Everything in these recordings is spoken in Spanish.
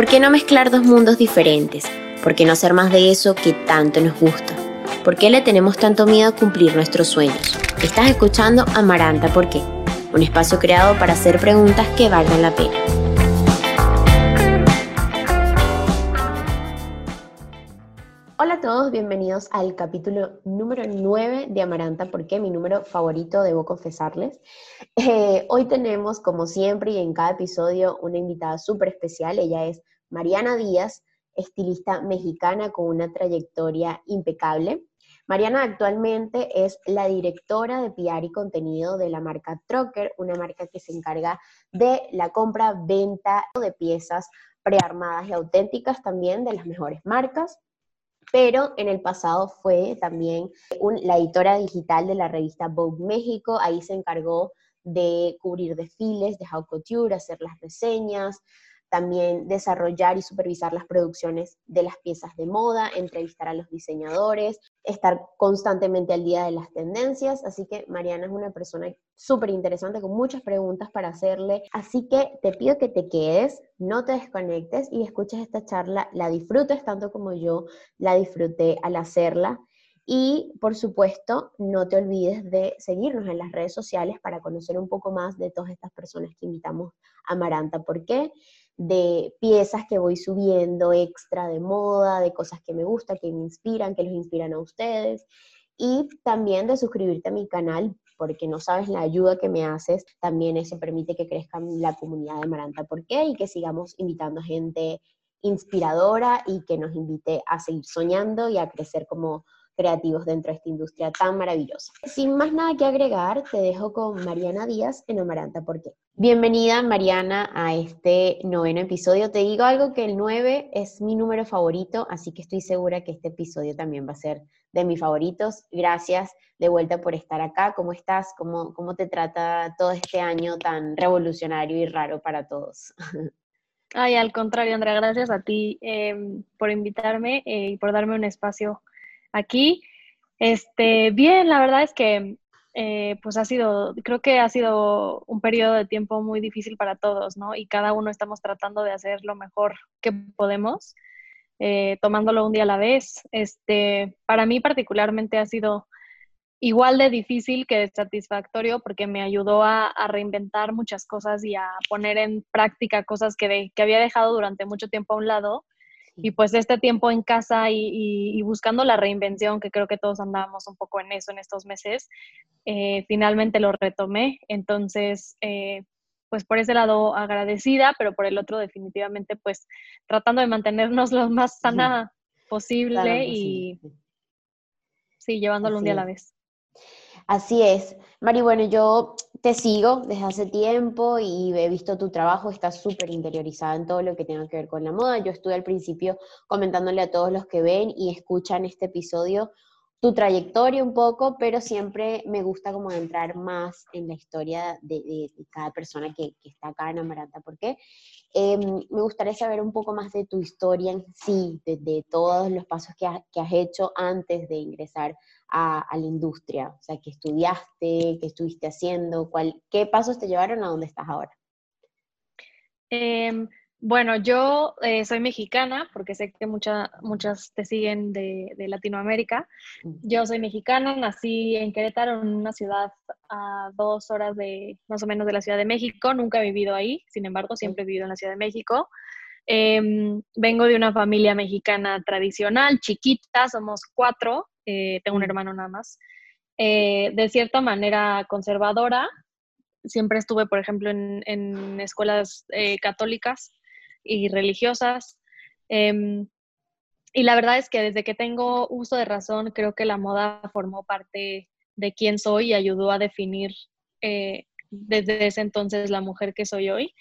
¿Por qué no mezclar dos mundos diferentes? ¿Por qué no hacer más de eso que tanto nos gusta? ¿Por qué le tenemos tanto miedo a cumplir nuestros sueños? Estás escuchando Amaranta ¿Por qué? Un espacio creado para hacer preguntas que valgan la pena. Hola a todos, bienvenidos al capítulo número 9 de Amaranta, porque mi número favorito, debo confesarles. Eh, hoy tenemos, como siempre y en cada episodio, una invitada súper especial. Ella es Mariana Díaz, estilista mexicana con una trayectoria impecable. Mariana actualmente es la directora de PR y contenido de la marca Trocker, una marca que se encarga de la compra, venta de piezas prearmadas y auténticas también de las mejores marcas pero en el pasado fue también la editora digital de la revista Vogue México, ahí se encargó de cubrir desfiles de haute couture, hacer las reseñas, también desarrollar y supervisar las producciones de las piezas de moda, entrevistar a los diseñadores, estar constantemente al día de las tendencias. Así que Mariana es una persona súper interesante con muchas preguntas para hacerle. Así que te pido que te quedes, no te desconectes y escuches esta charla, la disfrutes tanto como yo la disfruté al hacerla. Y por supuesto, no te olvides de seguirnos en las redes sociales para conocer un poco más de todas estas personas que invitamos a Maranta. ¿Por qué? De piezas que voy subiendo extra de moda, de cosas que me gustan, que me inspiran, que los inspiran a ustedes. Y también de suscribirte a mi canal, porque no sabes la ayuda que me haces. También eso permite que crezca la comunidad de Maranta ¿Por qué? Y que sigamos invitando gente inspiradora y que nos invite a seguir soñando y a crecer como creativos dentro de esta industria tan maravillosa. Sin más nada que agregar, te dejo con Mariana Díaz en Amaranta ¿Por qué? Bienvenida Mariana a este noveno episodio. Te digo algo que el 9 es mi número favorito, así que estoy segura que este episodio también va a ser de mis favoritos. Gracias de vuelta por estar acá. ¿Cómo estás? ¿Cómo, cómo te trata todo este año tan revolucionario y raro para todos? Ay, al contrario, Andrea, gracias a ti em, por invitarme eh, y por darme un espacio aquí. Este, bien, la verdad es que eh, pues ha sido, creo que ha sido un periodo de tiempo muy difícil para todos, ¿no? Y cada uno estamos tratando de hacer lo mejor que podemos, eh, tomándolo un día a la vez. Este, para mí particularmente ha sido igual de difícil que satisfactorio porque me ayudó a, reinventar muchas cosas y a poner en práctica cosas que, que había dejado durante mucho tiempo a un lado y pues este tiempo en casa y, buscando la reinvención, que creo que todos andábamos un poco en eso en estos meses, eh, finalmente lo retomé. Entonces, eh, pues por ese lado agradecida, pero por el otro definitivamente pues tratando de mantenernos lo más sana posible y sí, llevándolo un día a la vez. Así es. Mari, bueno, yo te sigo desde hace tiempo y he visto tu trabajo, estás súper interiorizada en todo lo que tenga que ver con la moda. Yo estuve al principio comentándole a todos los que ven y escuchan este episodio tu trayectoria un poco, pero siempre me gusta como entrar más en la historia de, cada persona que, está acá en Amaranta. ¿Por qué? Em, me gustaría saber un poco más de tu historia en sí, de, todos los pasos que, has hecho antes de ingresar a, la industria? O sea, ¿qué estudiaste? ¿Qué estuviste haciendo? ¿Cuál, ¿Qué pasos te llevaron a donde estás ahora? Em, bueno, yo eh, soy mexicana, porque sé que muchas muchas te siguen de, Latinoamérica. Yo soy mexicana, nací en Querétaro, en una ciudad a dos horas de más o menos de la Ciudad de México. Nunca he vivido ahí, sin embargo, siempre he vivido en la Ciudad de México. Em, vengo de una familia mexicana tradicional, chiquita, somos cuatro, eh, tengo un hermano nada más, eh, de cierta manera conservadora. Siempre estuve, por ejemplo, en, escuelas católicas y religiosas. Em, y la verdad es que desde que tengo uso de razón, creo que la moda formó parte de quién soy y ayudó a definir desde ese entonces la mujer que soy hoy.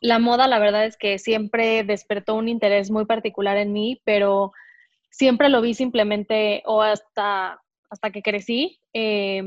la moda, la verdad es que siempre despertó un interés muy particular en mí, pero siempre lo vi simplemente, o hasta, hasta que crecí, eh,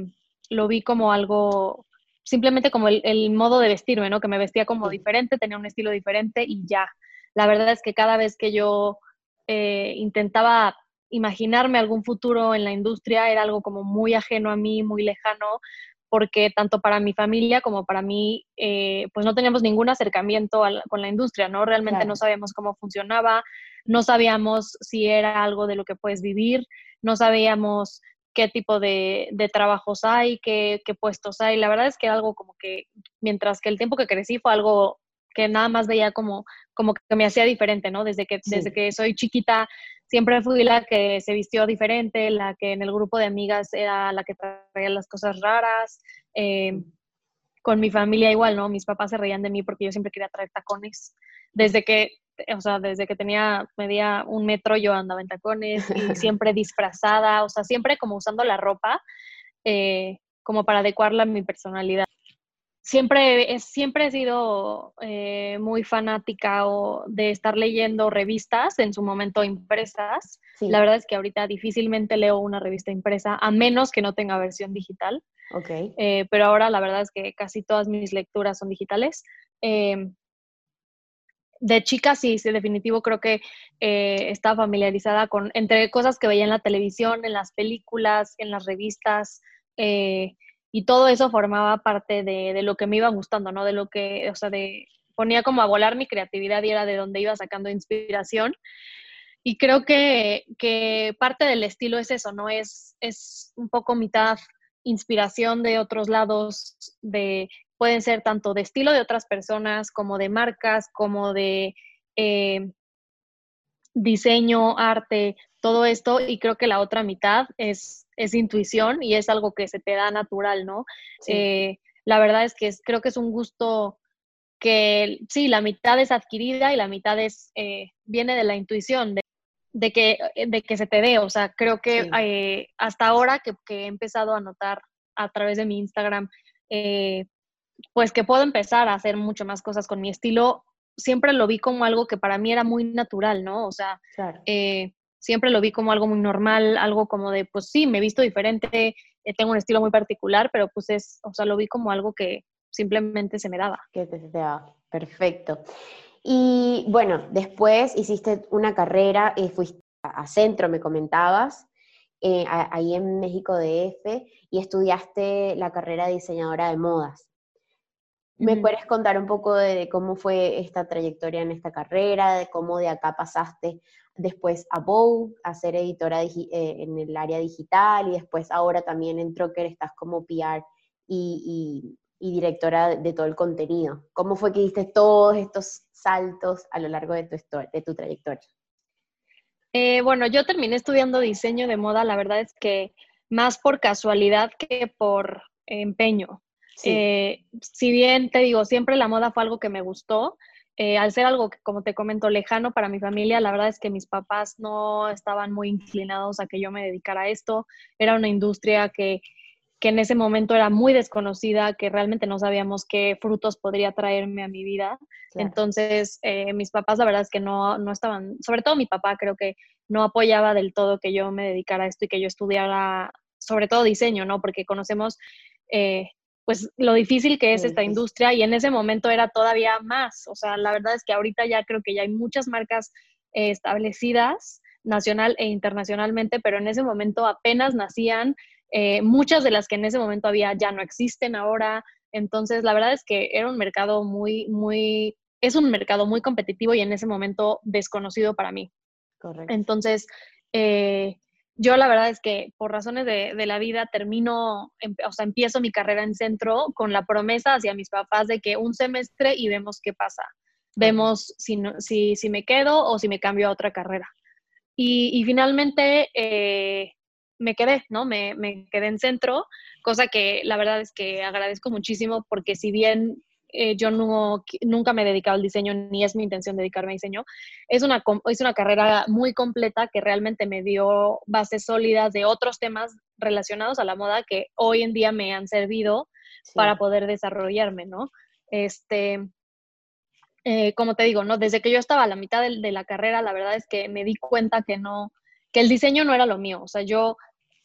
lo vi como algo, simplemente como el, modo de vestirme, ¿no? Que me vestía como diferente, tenía un estilo diferente y ya. La verdad es que cada vez que yo eh, intentaba imaginarme algún futuro en la industria era algo como muy ajeno a mí, muy lejano, porque tanto para mi familia como para mí, eh, pues no teníamos ningún acercamiento con la industria, ¿no? Realmente no sabíamos cómo funcionaba, no sabíamos si era algo de lo que puedes vivir, no sabíamos qué tipo de, trabajos hay, qué, puestos hay. La verdad es que algo como que, mientras que el tiempo que crecí fue algo que nada más veía como, como que me hacía diferente, ¿no? Desde que, desde que soy chiquita siempre fui la que se vistió diferente, la que en el grupo de amigas era la que traía las cosas raras. Eh, con mi familia igual, ¿no? Mis papás se reían de mí porque yo siempre quería traer tacones. Desde que, o sea, desde que tenía, medía un metro yo andaba en tacones y siempre disfrazada, o sea, siempre como usando la ropa eh, como para adecuarla a mi personalidad siempre, siempre he sido eh, muy fanática o de estar leyendo revistas, en su momento impresas. La verdad es que ahorita difícilmente leo una revista impresa, a menos que no tenga versión digital. Okay. Eh, pero ahora la verdad es que casi todas mis lecturas son digitales. Eh, de chica sí, sí, definitivo creo que estaba familiarizada con, entre cosas que veía en la televisión, en las películas, en las revistas, y todo eso formaba parte de, lo que me iba gustando, ¿no? De lo que, o sea, de, ponía como a volar mi creatividad y era de donde iba sacando inspiración. Y creo que, que parte del estilo es eso, ¿no? Es, es un poco mitad inspiración de otros lados, de, pueden ser tanto de estilo de otras personas, como de marcas, como de eh, diseño, arte, todo esto. Y creo que la otra mitad es es intuición y es algo que se te da natural, ¿no? Eh, la verdad es que creo que es un gusto que sí, la mitad es adquirida y la mitad es, eh, viene de la intuición, de, que, de que se te dé. O sea, creo que eh, hasta ahora que, he empezado a notar a través de mi Instagram, pues que puedo empezar a hacer mucho más cosas con mi estilo, siempre lo vi como algo que para mí era muy natural, ¿no? O sea, siempre lo vi como algo muy normal, algo como de, pues sí, me he visto diferente, eh, tengo un estilo muy particular, pero pues es, o sea, lo vi como algo que simplemente se me daba. Que te, daba, perfecto. Y bueno, después hiciste una carrera y fuiste a centro, me comentabas, eh, ahí en México DF, y estudiaste la carrera de diseñadora de modas. ¿Me puedes contar un poco de, cómo fue esta trayectoria en esta carrera, de cómo de acá pasaste después a Bow, a ser editora eh, en el área digital y después ahora también en Trocker estás como PR y, directora de todo el contenido? ¿Cómo fue que diste todos estos saltos a lo largo de tu, de tu trayectoria? Eh, bueno, yo terminé estudiando diseño de moda, la verdad es que más por casualidad que por empeño. Eh, si bien te digo, siempre la moda fue algo que me gustó, eh, al ser algo que, como te comento, lejano para mi familia, la verdad es que mis papás no estaban muy inclinados a que yo me dedicara a esto. Era una industria que, que en ese momento era muy desconocida, que realmente no sabíamos qué frutos podría traerme a mi vida. Entonces, eh, mis papás, la verdad es que no, no estaban, sobre todo mi papá, creo que no apoyaba del todo que yo me dedicara a esto y que yo estudiara, sobre todo diseño, ¿no? Porque conocemos pues lo difícil que es esta industria y en ese momento era todavía más. O sea, la verdad es que ahorita ya creo que ya hay muchas marcas eh, establecidas nacional e internacionalmente, pero en ese momento apenas nacían. Eh, muchas de las que en ese momento había ya no existen ahora. Entonces, la verdad es que era un mercado muy, muy, es un mercado muy competitivo y en ese momento desconocido para mí. Correcto. Entonces, eh, yo la verdad es que por razones de, la vida termino, em, o sea, empiezo mi carrera en centro con la promesa hacia mis papás de que un semestre y vemos qué pasa. Vemos si, si, si me quedo o si me cambio a otra carrera. Y, finalmente eh, me quedé, ¿no? Me, me, quedé en centro, cosa que la verdad es que agradezco muchísimo porque si bien eh, yo no, nunca me he dedicado al diseño, ni es mi intención dedicarme a diseño. Es una, es una carrera muy completa que realmente me dio bases sólidas de otros temas relacionados a la moda que hoy en día me han servido para poder desarrollarme, ¿no? Este, eh, como te digo, ¿no? Desde que yo estaba a la mitad de, la carrera, la verdad es que me di cuenta que no, que el diseño no era lo mío. O sea, yo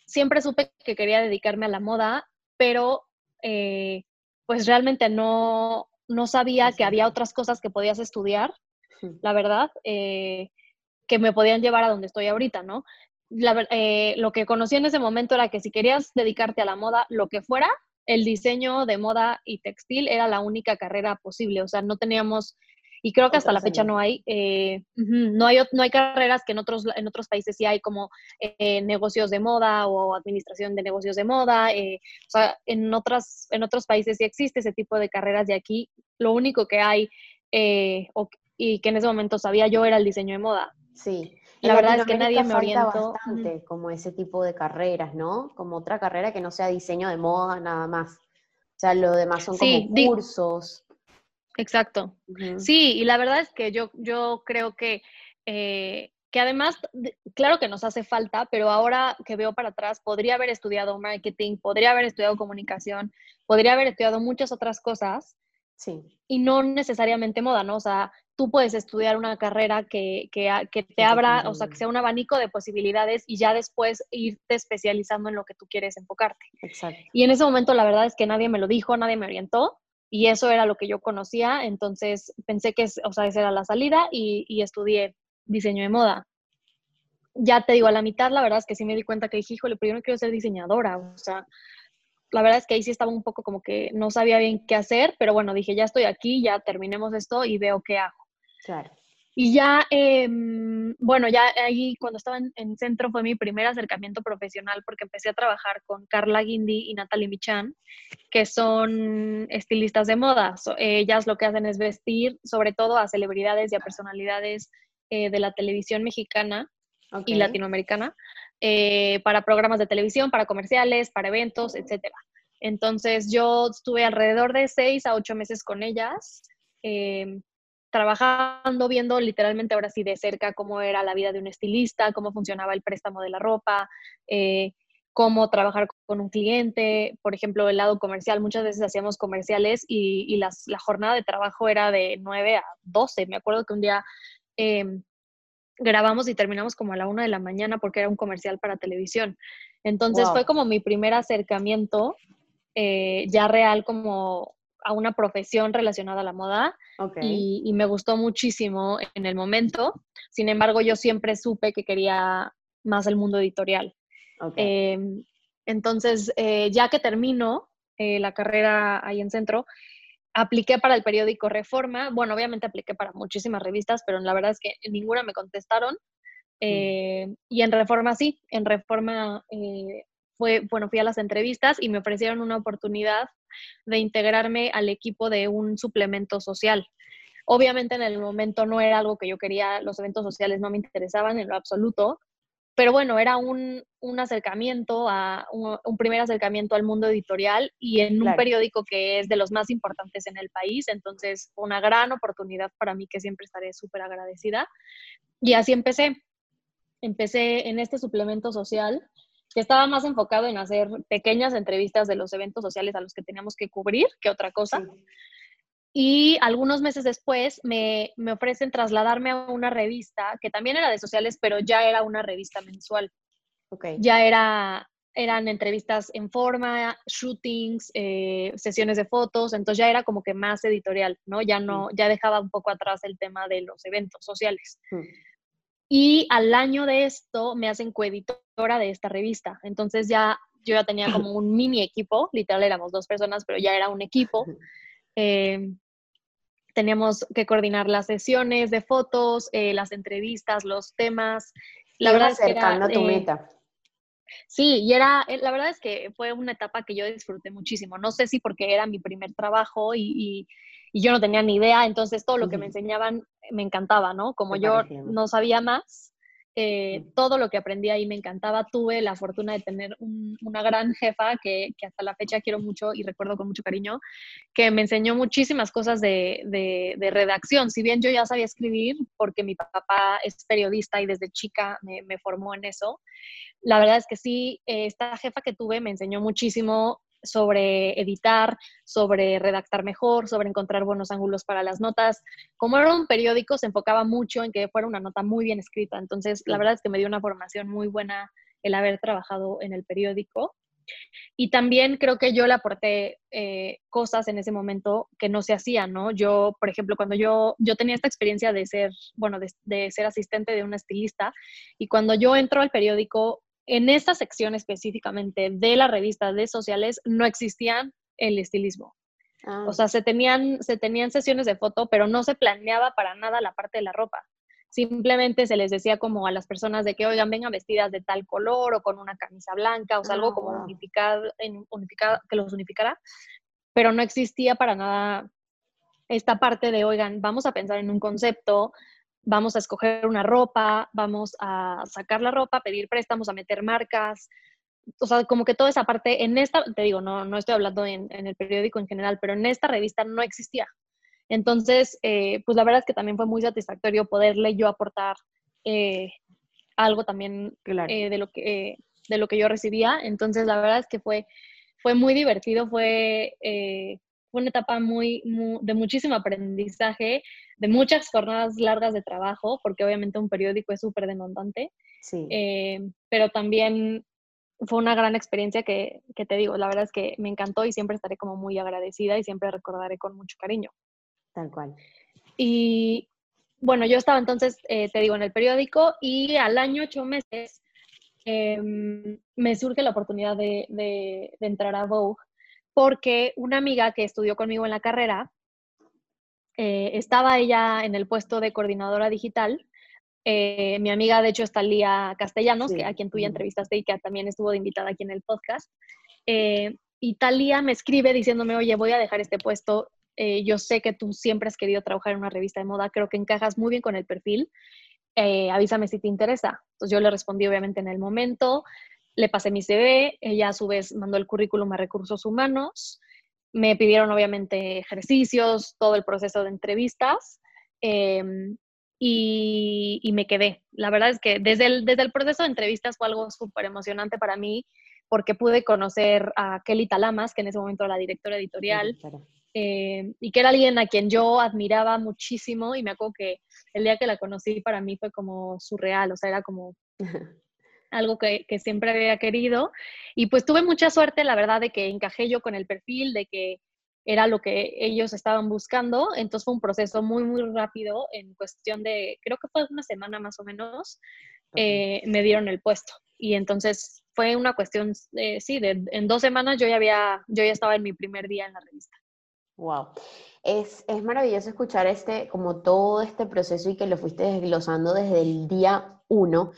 siempre supe que quería dedicarme a la moda, pero eh, pues realmente no, no sabía que había otras cosas que podías estudiar, la verdad, eh, que me podían llevar a donde estoy ahorita, ¿no? Eh, lo que conocí en ese momento era que si querías dedicarte a la moda, lo que fuera, el diseño de moda y textil era la única carrera posible, o sea, no teníamos y creo que hasta la fecha no hay, eh, no hay, no hay carreras que en otros, en otros países sí hay como eh, negocios de moda o administración de negocios de moda. Eh, o sea, en, otras, en otros países sí existe ese tipo de carreras de aquí lo único que hay y que en ese momento sabía yo era el diseño de moda. Sí. La verdad es que nadie me orientó. bastante como ese tipo de carreras, ¿no? Como otra carrera que no sea diseño de moda nada más. O sea, lo demás son como cursos. Exacto. Sí, y la verdad es que yo, yo creo que, eh, que además, claro que nos hace falta, pero ahora que veo para atrás, podría haber estudiado marketing, podría haber estudiado comunicación, podría haber estudiado muchas otras cosas. Sí. Y no necesariamente moda, ¿no? O sea, tú puedes estudiar una carrera que, que, que te abra, o sea, que sea un abanico de posibilidades y ya después irte especializando en lo que tú quieres enfocarte. Exacto. Y en ese momento la verdad es que nadie me lo dijo, nadie me orientó y eso era lo que yo conocía, entonces pensé que, o sea, esa era la salida y, estudié diseño de moda. Ya te digo, a la mitad la verdad es que sí me di cuenta que dije, híjole, pero yo no quiero ser diseñadora, o sea, la verdad es que ahí sí estaba un poco como que no sabía bien qué hacer, pero bueno, dije, ya estoy aquí, ya terminemos esto y veo qué hago. Claro. Y ya, em, bueno, ya ahí cuando estaba en, centro fue mi primer acercamiento profesional porque empecé a trabajar con Carla Guindy y Natalie Michan, que son estilistas de moda. ellas lo que hacen es vestir sobre todo a celebridades y a personalidades eh, de la televisión mexicana y latinoamericana eh, para programas de televisión, para comerciales, para eventos, etc. Entonces yo estuve alrededor de seis a ocho meses con ellas. Em, trabajando, viendo literalmente ahora sí de cerca cómo era la vida de un estilista, cómo funcionaba el préstamo de la ropa, eh, cómo trabajar con un cliente, por ejemplo, el lado comercial. Muchas veces hacíamos comerciales y, la jornada de trabajo era de 9 a 12. Me acuerdo que un día em, grabamos y terminamos como a la 1 de la mañana porque era un comercial para televisión. Entonces fue como mi primer acercamiento eh, ya real como a una profesión relacionada a la moda y, me gustó muchísimo en el momento. Sin embargo, yo siempre supe que quería más el mundo editorial. Em, entonces, eh, ya que termino eh, la carrera ahí en centro, apliqué para el periódico Reforma. Bueno, obviamente apliqué para muchísimas revistas, pero la verdad es que ninguna me contestaron. Mm. Eh, y en Reforma sí, en Reforma fue, bueno, fui a las entrevistas y me ofrecieron una oportunidad de integrarme al equipo de un suplemento social. Obviamente en el momento no era algo que yo quería, los eventos sociales no me interesaban en lo absoluto, pero bueno, era un, acercamiento, a un, primer acercamiento al mundo editorial y en un periódico que es de los más importantes en el país, entonces fue una gran oportunidad para mí que siempre estaré súper agradecida. Y así empecé. Empecé en este suplemento social que estaba más enfocado en hacer pequeñas entrevistas de los eventos sociales a los que teníamos que cubrir que otra cosa. Y algunos meses después me, me, ofrecen trasladarme a una revista que también era de sociales, pero ya era una revista mensual. Okay. Ya era, eran entrevistas en forma, shootings, eh, sesiones de fotos, entonces ya era como que más editorial, ¿no? Ya no, ya dejaba un poco atrás el tema de los eventos sociales. Y al año de esto me hacen coeditora de esta revista. Entonces ya yo ya tenía como un mini equipo, literal éramos dos personas, pero ya era un equipo. Eh, teníamos que coordinar las sesiones de fotos, eh, las entrevistas, los temas. La verdad es que era, tu eh, meta. Sí, y era, la verdad es que fue una etapa que yo disfruté muchísimo. No sé si porque era mi primer trabajo y, y yo no tenía ni idea, entonces todo lo que me enseñaban me encantaba, ¿no? Como yo no sabía más, eh, todo lo que aprendí ahí me encantaba. Tuve la fortuna de tener una gran jefa que, que, hasta la fecha quiero mucho y recuerdo con mucho cariño, que me enseñó muchísimas cosas de, de, redacción. Si bien yo ya sabía escribir, porque mi papá es periodista y desde chica me, me formó en eso, la verdad es que sí, esta jefa que tuve me enseñó muchísimo sobre editar, sobre redactar mejor, sobre encontrar buenos ángulos para las notas. Como era un periódico, se enfocaba mucho en que fuera una nota muy bien escrita. Entonces, la verdad es que me dio una formación muy buena el haber trabajado en el periódico. Y también creo que yo le aporté eh, cosas en ese momento que no se hacían, ¿no? Yo, por ejemplo, cuando yo, yo tenía esta experiencia de ser, bueno, de, de ser asistente de una estilista, y cuando yo entro al periódico, en esta sección específicamente de la revista de sociales no existían el estilismo. O ah. sea, se tenían, se tenían sesiones de foto, pero no se planeaba para nada la parte de la ropa. Simplemente se les decía como a las personas de que, oigan, vengan vestidas de tal color o con una camisa blanca, o sea, algo ah, como unificado, que los unificara, pero no existía para nada esta parte de, oigan, vamos a pensar en un concepto, vamos a escoger una ropa, vamos a sacar la ropa, pedir préstamos, a meter marcas, o sea, como que toda esa parte, en esta, te digo, no, no estoy hablando en, el periódico en general, pero en esta revista no existía. Entonces, eh, pues la verdad es que también fue muy satisfactorio poderle yo aportar eh, algo también eh, de, lo que, de lo que yo recibía. Entonces, la verdad es que fue, fue muy divertido, fue, fue una etapa muy, de muchísimo aprendizaje, de muchas jornadas largas de trabajo, porque obviamente un periódico es súper demandante. Sí. pero también fue una gran experiencia que, que, te digo, la verdad es que me encantó y siempre estaré como muy agradecida y siempre recordaré con mucho cariño. Tal cual. Y bueno, yo estaba entonces, eh, te digo, en el periódico y al año, ocho meses, em, me surge la oportunidad de, de, entrar a Vogue porque una amiga que estudió conmigo en la carrera, eh, estaba ella en el puesto de coordinadora digital eh, mi amiga, de hecho, está Lía Castellanos, que, a quien tú ya entrevistaste y que también estuvo de invitada aquí en el podcast. Eh, y Talía me escribe diciéndome, oye, voy a dejar este puesto. Eh, yo sé que tú siempre has querido trabajar en una revista de moda, creo que encajas muy bien con el perfil. avísame si te interesa. Entonces yo le respondí obviamente en el momento, le pasé mi CV, ella a su vez mandó el currículum a recursos humanos, me pidieron obviamente ejercicios, todo el proceso de entrevistas. Em, y, me quedé. La verdad es que desde el, desde el proceso de entrevistas fue algo súper emocionante para mí porque pude conocer a Kelly Talamas, que en ese momento era la directora editorial, eh, y que era alguien a quien yo admiraba muchísimo y me acuerdo que el día que la conocí para mí fue como surreal, o sea, era como algo que, que siempre había querido. Y pues tuve mucha suerte, la verdad, de que encajé yo con el perfil, de que era lo que ellos estaban buscando. Entonces fue un proceso muy, muy rápido en cuestión de, creo que fue una semana más o menos, eh, me dieron el puesto. Y entonces fue una cuestión, eh, sí, de, en dos semanas yo ya, había, yo ya estaba en mi primer día en la revista. Wow. Es, es maravilloso escuchar este, como todo este proceso y que lo fuiste desglosando desde el día uno,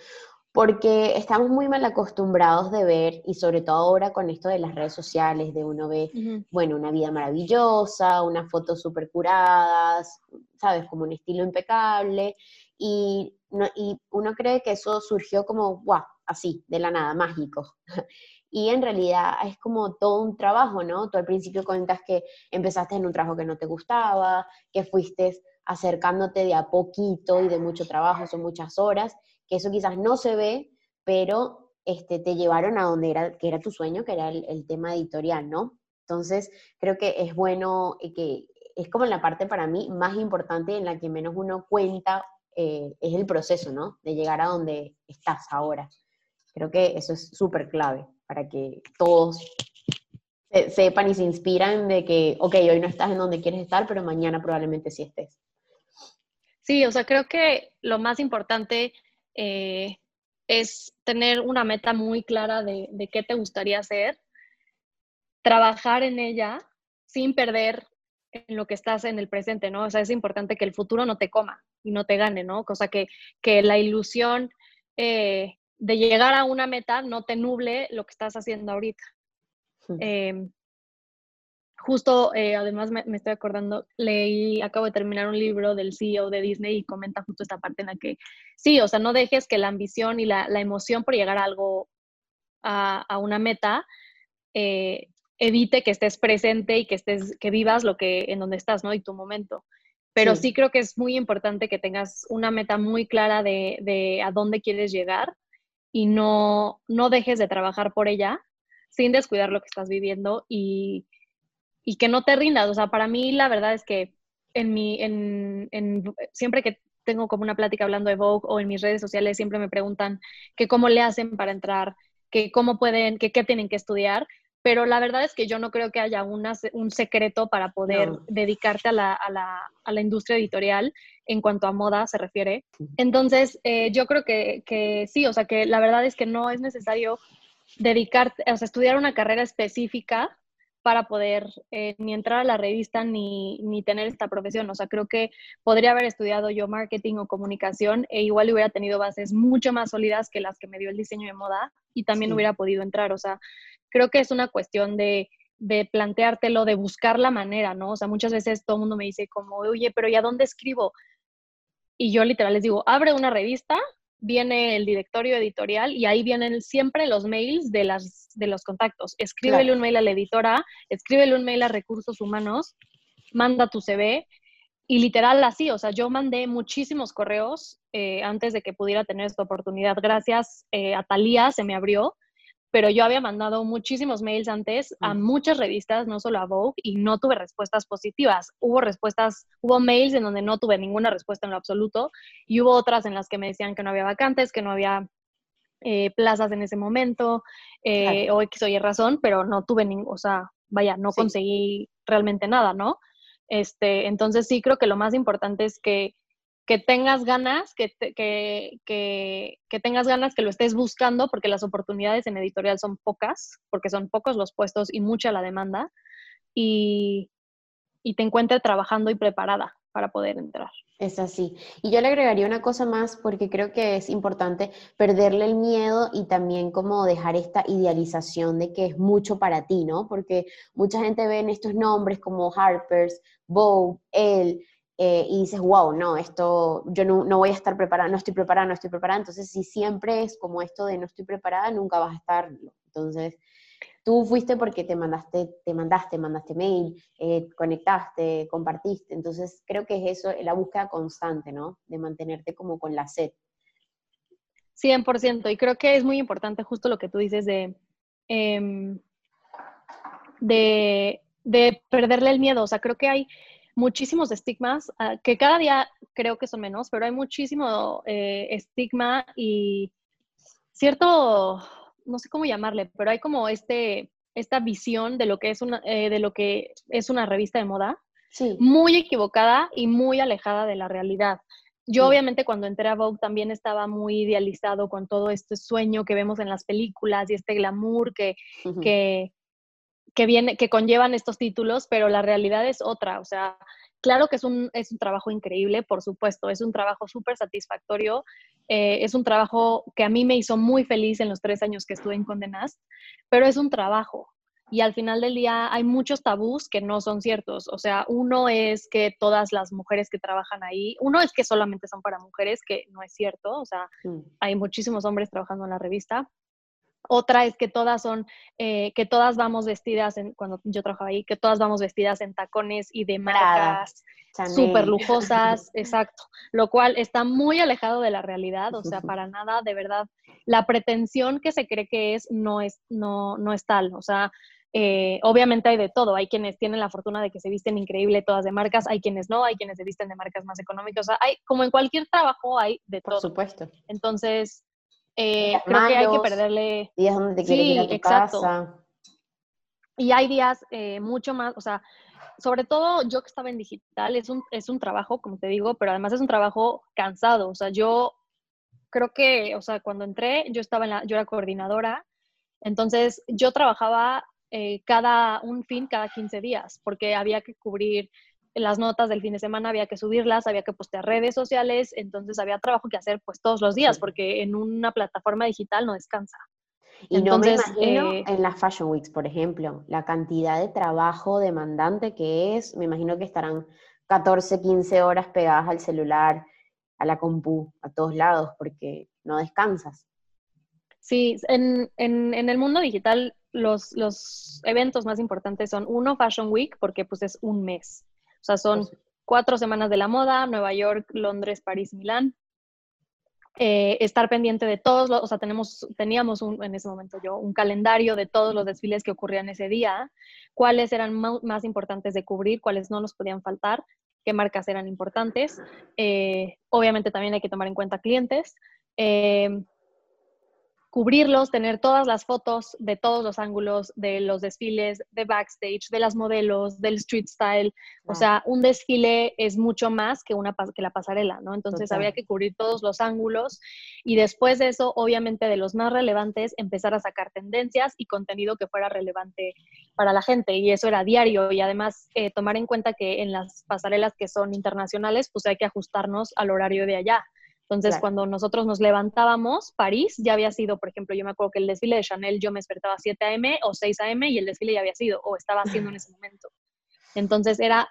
porque estamos muy mal acostumbrados de ver, y sobre todo ahora con esto de las redes sociales, de uno ve, bueno, una vida maravillosa, unas fotos súper curadas, ¿sabes? Como un estilo impecable, y, y uno cree que eso surgió como, guau, así, de la nada, mágico. y en realidad es como todo un trabajo, ¿no? Tú al principio cuentas que empezaste en un trabajo que no te gustaba, que fuiste acercándote de a poquito y de mucho trabajo, son muchas horas, que eso quizás no se ve, pero este, te llevaron a donde era, que era tu sueño, que era el, tema editorial, ¿no? Entonces, creo que es bueno y que es como la parte para mí más importante en la que menos uno cuenta, eh, es el proceso, ¿no? De llegar a donde estás ahora. Creo que eso es súper clave para que todos sepan y se inspiran de que, ok, hoy no estás en donde quieres estar, pero mañana probablemente sí estés. Sí, o sea, creo que lo más importante eh, es tener una meta muy clara de, qué te gustaría hacer, trabajar en ella sin perder en lo que estás en el presente, ¿no? O sea, es importante que el futuro no te coma y no te gane, ¿no? Cosa que, que la ilusión eh, de llegar a una meta no te nuble lo que estás haciendo ahorita. Em, justo, eh, además me, estoy acordando, leí, acabo de terminar un libro del CEO de Disney y comenta justo esta parte en la que, sí, o sea, no dejes que la ambición y la, emoción por llegar a algo, a, una meta, eh, evite que estés presente y que estés, que vivas lo que, en donde estás, ¿no? Y tu momento. Pero sí, creo que es muy importante que tengas una meta muy clara de, de a dónde quieres llegar y no, no dejes de trabajar por ella sin descuidar lo que estás viviendo y, y que no te rindas. O sea, para mí la verdad es que en mi, en, en, siempre que tengo como una plática hablando de Vogue o en mis redes sociales siempre me preguntan que cómo le hacen para entrar, que cómo pueden, que qué tienen que estudiar, pero la verdad es que yo no creo que haya un secreto para poder dedicarte a la, a, la, a la, industria editorial en cuanto a moda se refiere. Entonces, eh, yo creo que, que, sí, o sea, que la verdad es que no es necesario dedicarte, o sea, estudiar una carrera específica para poder eh, ni entrar a la revista ni, ni, tener esta profesión. O sea, creo que podría haber estudiado yo marketing o comunicación e igual hubiera tenido bases mucho más sólidas que las que me dio el diseño de moda y también hubiera podido entrar. O sea, creo que es una cuestión de, de planteártelo, de buscar la manera, ¿no? O sea, muchas veces todo el mundo me dice como, oye, pero ¿y a dónde escribo? Y yo literal les digo, abre una revista, viene el directorio editorial y ahí vienen siempre los mails de, las, de los contactos. Escríbele un mail a la editora, escríbele un mail a recursos humanos, manda tu CV y literal así, o sea, yo mandé muchísimos correos eh, antes de que pudiera tener esta oportunidad. Gracias eh, a Talía se me abrió pero yo había mandado muchísimos mails antes a mm. muchas revistas, no solo a Vogue, y no tuve respuestas positivas. Hubo respuestas, hubo mails en donde no tuve ninguna respuesta en lo absoluto, y hubo otras en las que me decían que no había vacantes, que no había eh, plazas en ese momento, eh, o X o Y razón, pero no tuve ningún, o sea, vaya, no conseguí realmente nada, ¿no? Este, entonces sí creo que lo más importante es que que tengas ganas, que, que, que, tengas ganas, que lo estés buscando, porque las oportunidades en editorial son pocas, porque son pocos los puestos y mucha la demanda, y, y te encuentres trabajando y preparada para poder entrar. Es así. Y yo le agregaría una cosa más porque creo que es importante perderle el miedo y también como dejar esta idealización de que es mucho para ti, ¿no? Porque mucha gente ve en estos nombres como Harper's, Vogue, Elle, eh, y dices, wow, no, esto, yo no, no, voy a estar preparada, no estoy preparada, no estoy preparada. Entonces, si siempre es como esto de no estoy preparada, nunca vas a estarlo. Entonces, tú fuiste porque te mandaste, te mandaste, mandaste mail, eh, conectaste, compartiste. Entonces, creo que es eso, la búsqueda constante, ¿no? De mantenerte como con la sed. 100%. Y creo que es muy importante justo lo que tú dices de, em, de, de perderle el miedo. O sea, creo que hay muchísimos estigmas, ah, que cada día creo que son menos, pero hay muchísimo eh, estigma y cierto, no sé cómo llamarle, pero hay como este, esta visión de lo que es una, eh, de lo que es una revista de moda, muy equivocada y muy alejada de la realidad. Yo obviamente cuando entré a Vogue también estaba muy idealizado con todo este sueño que vemos en las películas y este glamour que, que, que, viene, que conllevan estos títulos, pero la realidad es otra. O sea, claro que es un, es un trabajo increíble, por supuesto, es un trabajo súper satisfactorio, eh, es un trabajo que a mí me hizo muy feliz en los tres años que estuve en Condenas, pero es un trabajo. Y al final del día hay muchos tabús que no son ciertos. O sea, uno es que todas las mujeres que trabajan ahí, uno es que solamente son para mujeres, que no es cierto. O sea, mm. hay muchísimos hombres trabajando en la revista. Otra es que todas son, eh, que todas vamos vestidas, en, cuando yo trabajaba ahí, que todas vamos vestidas en tacones y de marcas súper lujosas, exacto, lo cual está muy alejado de la realidad, o sea, para nada, de verdad, la pretensión que se cree que es no es, no, no es tal, o sea, eh, obviamente hay de todo, hay quienes tienen la fortuna de que se visten increíble todas de marcas, hay quienes no, hay quienes se visten de marcas más económicas, o sea, hay, como en cualquier trabajo hay de todo. Por supuesto. Entonces, eh, creo que hay que perderle... Días donde te quieres ir a tu exacto. casa. Y hay días eh, mucho más, o sea, sobre todo yo que estaba en digital, es un, es un trabajo, como te digo, pero además es un trabajo cansado. O sea, yo creo que, o sea, cuando entré, yo estaba en la, yo era coordinadora, entonces yo trabajaba eh, cada, un fin cada 15 días, porque había que cubrir las notas del fin de semana había que subirlas, había que postear redes sociales, entonces había trabajo que hacer pues todos los días, porque en una plataforma digital no descansa. Y no me imagino eh, en las Fashion Weeks, por ejemplo, la cantidad de trabajo demandante que es, me imagino que estarán 14, 15 horas pegadas al celular, a la compu, a todos lados, porque no descansas. Sí, en, en, en el mundo digital los, los eventos más importantes son uno, Fashion Week, porque pues es un mes. O sea, son cuatro semanas de la moda, Nueva York, Londres, París, Milán. Eh, estar pendiente de todos los, o sea, tenemos, teníamos un, en ese momento yo un calendario de todos los desfiles que ocurrían ese día, cuáles eran más importantes de cubrir, cuáles no nos podían faltar, qué marcas eran importantes. Eh, obviamente también hay que tomar en cuenta clientes. Eh, cubrirlos, tener todas las fotos de todos los ángulos de los desfiles, de backstage, de las modelos, del street style. O sea, un desfile es mucho más que, una, que la pasarela, ¿no? Entonces había que cubrir todos los ángulos y después de eso, obviamente, de los más relevantes, empezar a sacar tendencias y contenido que fuera relevante para la gente. Y eso era diario y además eh, tomar en cuenta que en las pasarelas que son internacionales, pues hay que ajustarnos al horario de allá. Entonces, cuando nosotros nos levantábamos, París ya había sido, por ejemplo, yo me acuerdo que el desfile de Chanel yo me despertaba a 7 a.m. o 6 a.m. y el desfile ya había sido o estaba haciendo en ese momento. Entonces, era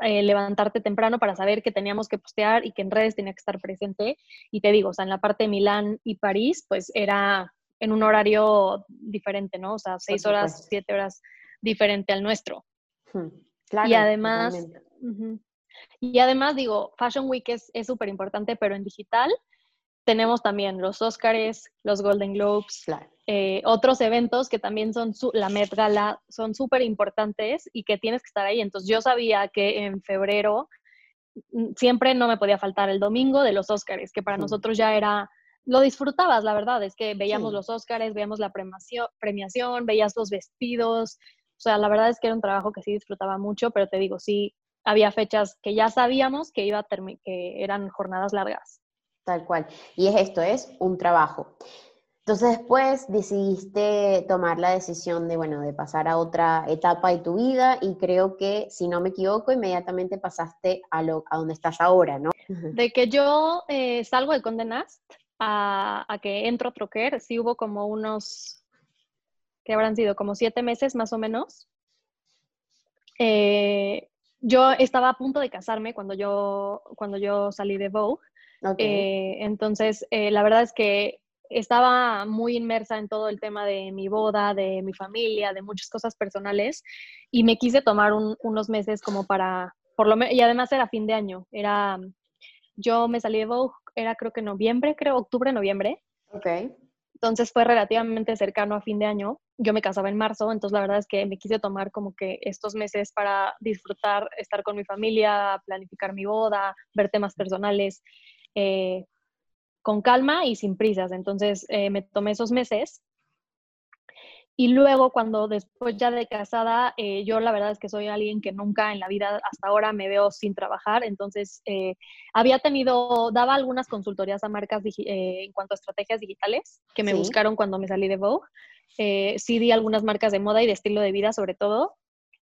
eh, levantarte temprano para saber que teníamos que postear y que en redes tenía que estar presente. Y te digo, o sea, en la parte de Milán y París, pues era en un horario diferente, ¿no? O sea, 6 horas, 7 horas diferente al nuestro. Claro, y además, y además, digo, Fashion Week es súper importante, pero en digital tenemos también los Oscars, los Golden Globes, eh, otros eventos que también son la Met Gala, son súper importantes y que tienes que estar ahí. Entonces yo sabía que en febrero mm, siempre no me podía faltar el domingo de los Oscars, que para nosotros ya era, lo disfrutabas, la verdad, es que veíamos los Oscars, veíamos la premiación, veías los vestidos, o sea, la verdad es que era un trabajo que sí disfrutaba mucho, pero te digo, sí, había fechas que ya sabíamos que, iba a que eran jornadas largas. Tal cual. Y es esto, es un trabajo. Entonces después decidiste tomar la decisión de, bueno, de pasar a otra etapa de tu vida y creo que, si no me equivoco, inmediatamente pasaste a, lo, a donde estás ahora, ¿no? De que yo eh, salgo de Condenast a, a, que entro a Troquer, sí hubo como unos, que habrán sido como siete meses más o menos. Eh, yo estaba a punto de casarme cuando yo, cuando yo salí de Vogue. Eh, entonces, eh, la verdad es que estaba muy inmersa en todo el tema de mi boda, de mi familia, de muchas cosas personales y me quise tomar unos meses como para, por lo menos, y además era fin de año, era, yo me salí de Vogue, era creo que noviembre, creo, octubre, noviembre. Ok. Entonces fue relativamente cercano a fin de año. Yo me casaba en marzo, entonces la verdad es que me quise tomar como que estos meses para disfrutar, estar con mi familia, planificar mi boda, ver temas personales, eh, con calma y sin prisas. Entonces eh, me tomé esos meses y luego cuando después ya de casada, eh, yo la verdad es que soy alguien que nunca en la vida hasta ahora me veo sin trabajar, entonces eh, había tenido, daba algunas consultorías a marcas eh, en cuanto a estrategias digitales que me buscaron cuando me salí de Vogue. sí di algunas marcas de moda y de estilo de vida sobre todo,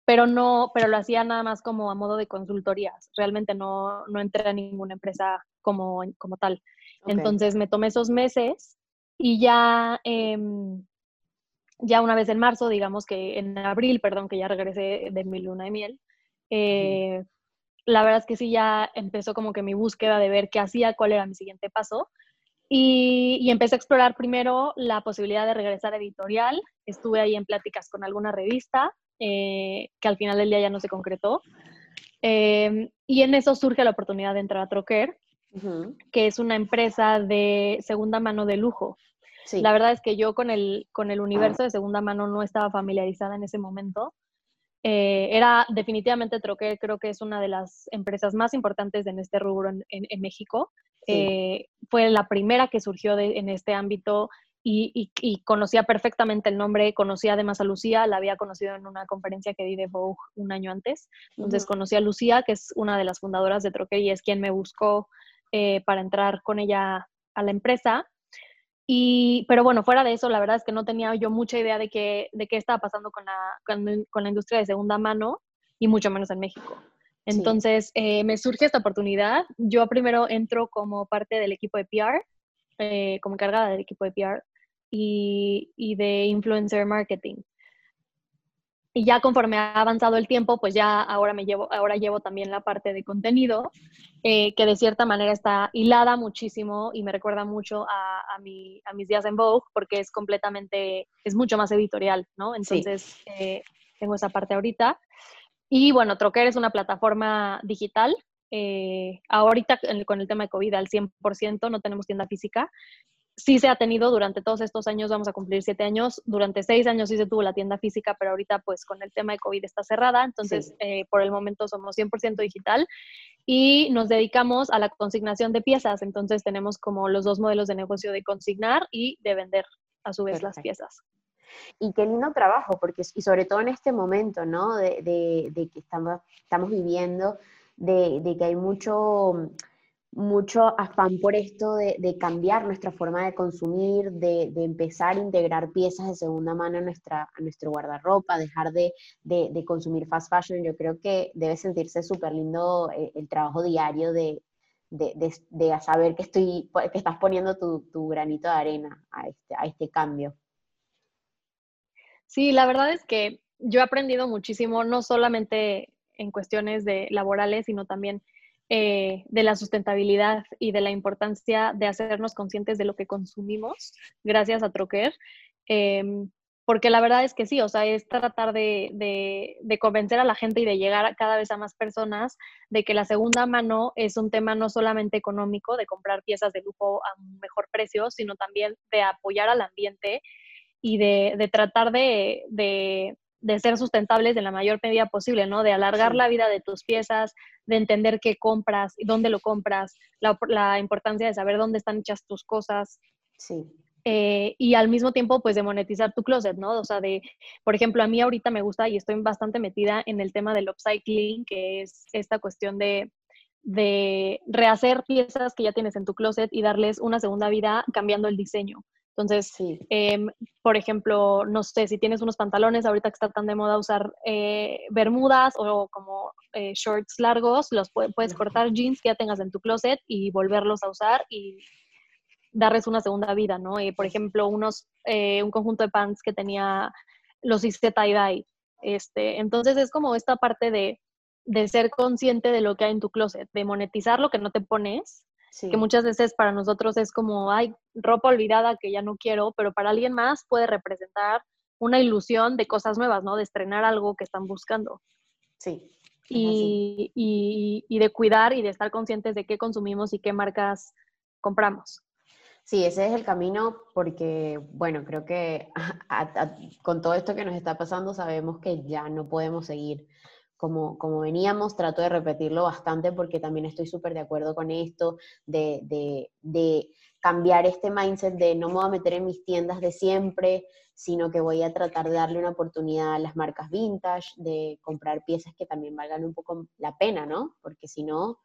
pero no, pero lo hacía nada más como a modo de consultorías. Realmente no, no entré a ninguna empresa como, como tal. Entonces me tomé esos meses y ya em, ya una vez en marzo, digamos que en abril, perdón, que ya regresé de mi luna de miel, eh, la verdad es que sí ya empezó como que mi búsqueda de ver qué hacía, cuál era mi siguiente paso. Y, empecé a explorar primero la posibilidad de regresar a editorial. Estuve ahí en pláticas con alguna revista, eh, que al final del día ya no se concretó. Eh, y en eso surge la oportunidad de entrar a Troquer, que es una empresa de segunda mano de lujo. La verdad es que yo con el, con el universo de segunda mano no estaba familiarizada en ese momento. Eh, era definitivamente Troquer, creo que es una de las empresas más importantes en este rubro en, México. Eh, fue la primera que surgió en este ámbito y, conocía perfectamente el nombre, conocía además a Lucía, la había conocido en una conferencia que di de Vogue un año antes. Entonces conocí a Lucía, que es una de las fundadoras de Troquer y es quien me buscó eh, para entrar con ella a la empresa. Y, pero bueno, fuera de eso, la verdad es que no tenía yo mucha idea de qué, de qué estaba pasando con la, con, la industria de segunda mano y mucho menos en México. Entonces, eh, me surge esta oportunidad. Yo primero entro como parte del equipo de PR, eh, como encargada del equipo de PR y, y de influencer marketing y ya conforme ha avanzado el tiempo, pues ya ahora me llevo, ahora llevo también la parte de contenido, eh, que de cierta manera está hilada muchísimo y me recuerda mucho a, a, mi, a, mis días en Vogue, porque es completamente, es mucho más editorial, ¿no? Entonces, eh, tengo esa parte ahorita. Y bueno, Troquer es una plataforma digital. Eh, ahorita con el tema de COVID al 100% no tenemos tienda física, sí se ha tenido durante todos estos años, vamos a cumplir siete años, durante seis años sí se tuvo la tienda física, pero ahorita pues con el tema de COVID está cerrada, entonces eh, por el momento somos 100% digital y nos dedicamos a la consignación de piezas, entonces tenemos como los dos modelos de negocio de consignar y de vender. a su vez las piezas. Y qué lindo trabajo, porque, y sobre todo en este momento, ¿no? De, de, que estamos, estamos viviendo, de, de, que hay mucho, mucho afán por esto de, cambiar nuestra forma de consumir, de, empezar a integrar piezas de segunda mano a, nuestra, nuestro guardarropa, dejar de, consumir fast fashion. Yo creo que debe sentirse súper lindo el, eh, el, trabajo diario de, saber que, estoy, que estás poniendo tu, tu granito de arena a este, a este cambio. Sí, la verdad es que yo he aprendido muchísimo, no solamente en cuestiones de laborales, sino también eh, de la sustentabilidad y de la importancia de hacernos conscientes de lo que consumimos gracias a Troquer. Em, porque la verdad es que sí, o sea, es tratar de, de, convencer a la gente y de llegar cada vez a más personas de que la segunda mano es un tema no solamente económico, de comprar piezas de lujo a un mejor precio, sino también de apoyar al ambiente y de, tratar de, ser sustentables en la mayor medida posible, ¿no? De alargar la vida de tus piezas, de entender qué compras y dónde lo compras, la, importancia de saber dónde están hechas tus cosas. Sí. Eh, y al mismo tiempo, pues de monetizar tu closet, ¿no? O sea, de, por ejemplo, a mí ahorita me gusta y estoy bastante metida en el tema del upcycling, que es esta cuestión de, de rehacer piezas que ya tienes en tu closet y darles una segunda vida cambiando el diseño. Entonces, em, por ejemplo, no sé, si tienes unos pantalones, ahorita que está tan de moda usar eh, bermudas o como eh, shorts largos, los puedes cortar jeans que ya tengas en tu closet y volverlos a usar y darles una segunda vida, ¿no? Eh, por ejemplo, unos, un conjunto de pants que tenía, los hice tie-dye. Este, entonces es como esta parte de, de ser consciente de lo que hay en tu closet, de monetizar lo que no te pones que muchas veces para nosotros es como, ay, ropa olvidada que ya no quiero, pero para alguien más puede representar una ilusión de cosas nuevas, ¿no? De estrenar algo que están buscando. Sí. Y, y, de cuidar y de estar conscientes de qué consumimos y qué marcas compramos. Sí, ese es el camino porque, bueno, creo que con todo esto que nos está pasando sabemos que ya no podemos seguir como, como veníamos, trato de repetirlo bastante porque también estoy súper de acuerdo con esto, de, de, de, cambiar este mindset de no me voy a meter en mis tiendas de siempre, sino que voy a tratar de darle una oportunidad a las marcas vintage, de comprar piezas que también valgan un poco la pena, ¿no? Porque si no,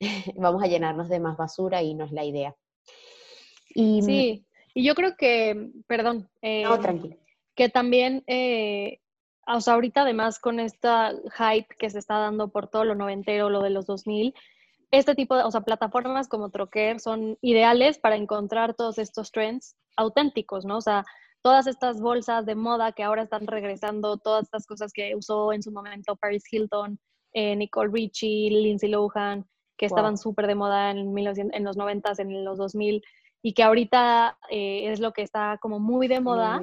vamos a llenarnos de más basura y no es la idea. Y, sí, y yo creo que, perdón, eh, no, tranquilo. que también eh, o sea, ahorita además con esta hype que se está dando por todo lo noventero, lo de los 2000, este tipo de, o sea, plataformas como Troquer son ideales para encontrar todos estos trends auténticos, ¿no? O sea, todas estas bolsas de moda que ahora están regresando, todas estas cosas que usó en su momento Paris Hilton, eh, Nicole Richie, Lindsay Lohan, que estaban súper de moda en, en los 90 en los 2000 y que ahorita eh, es lo que está como muy de moda,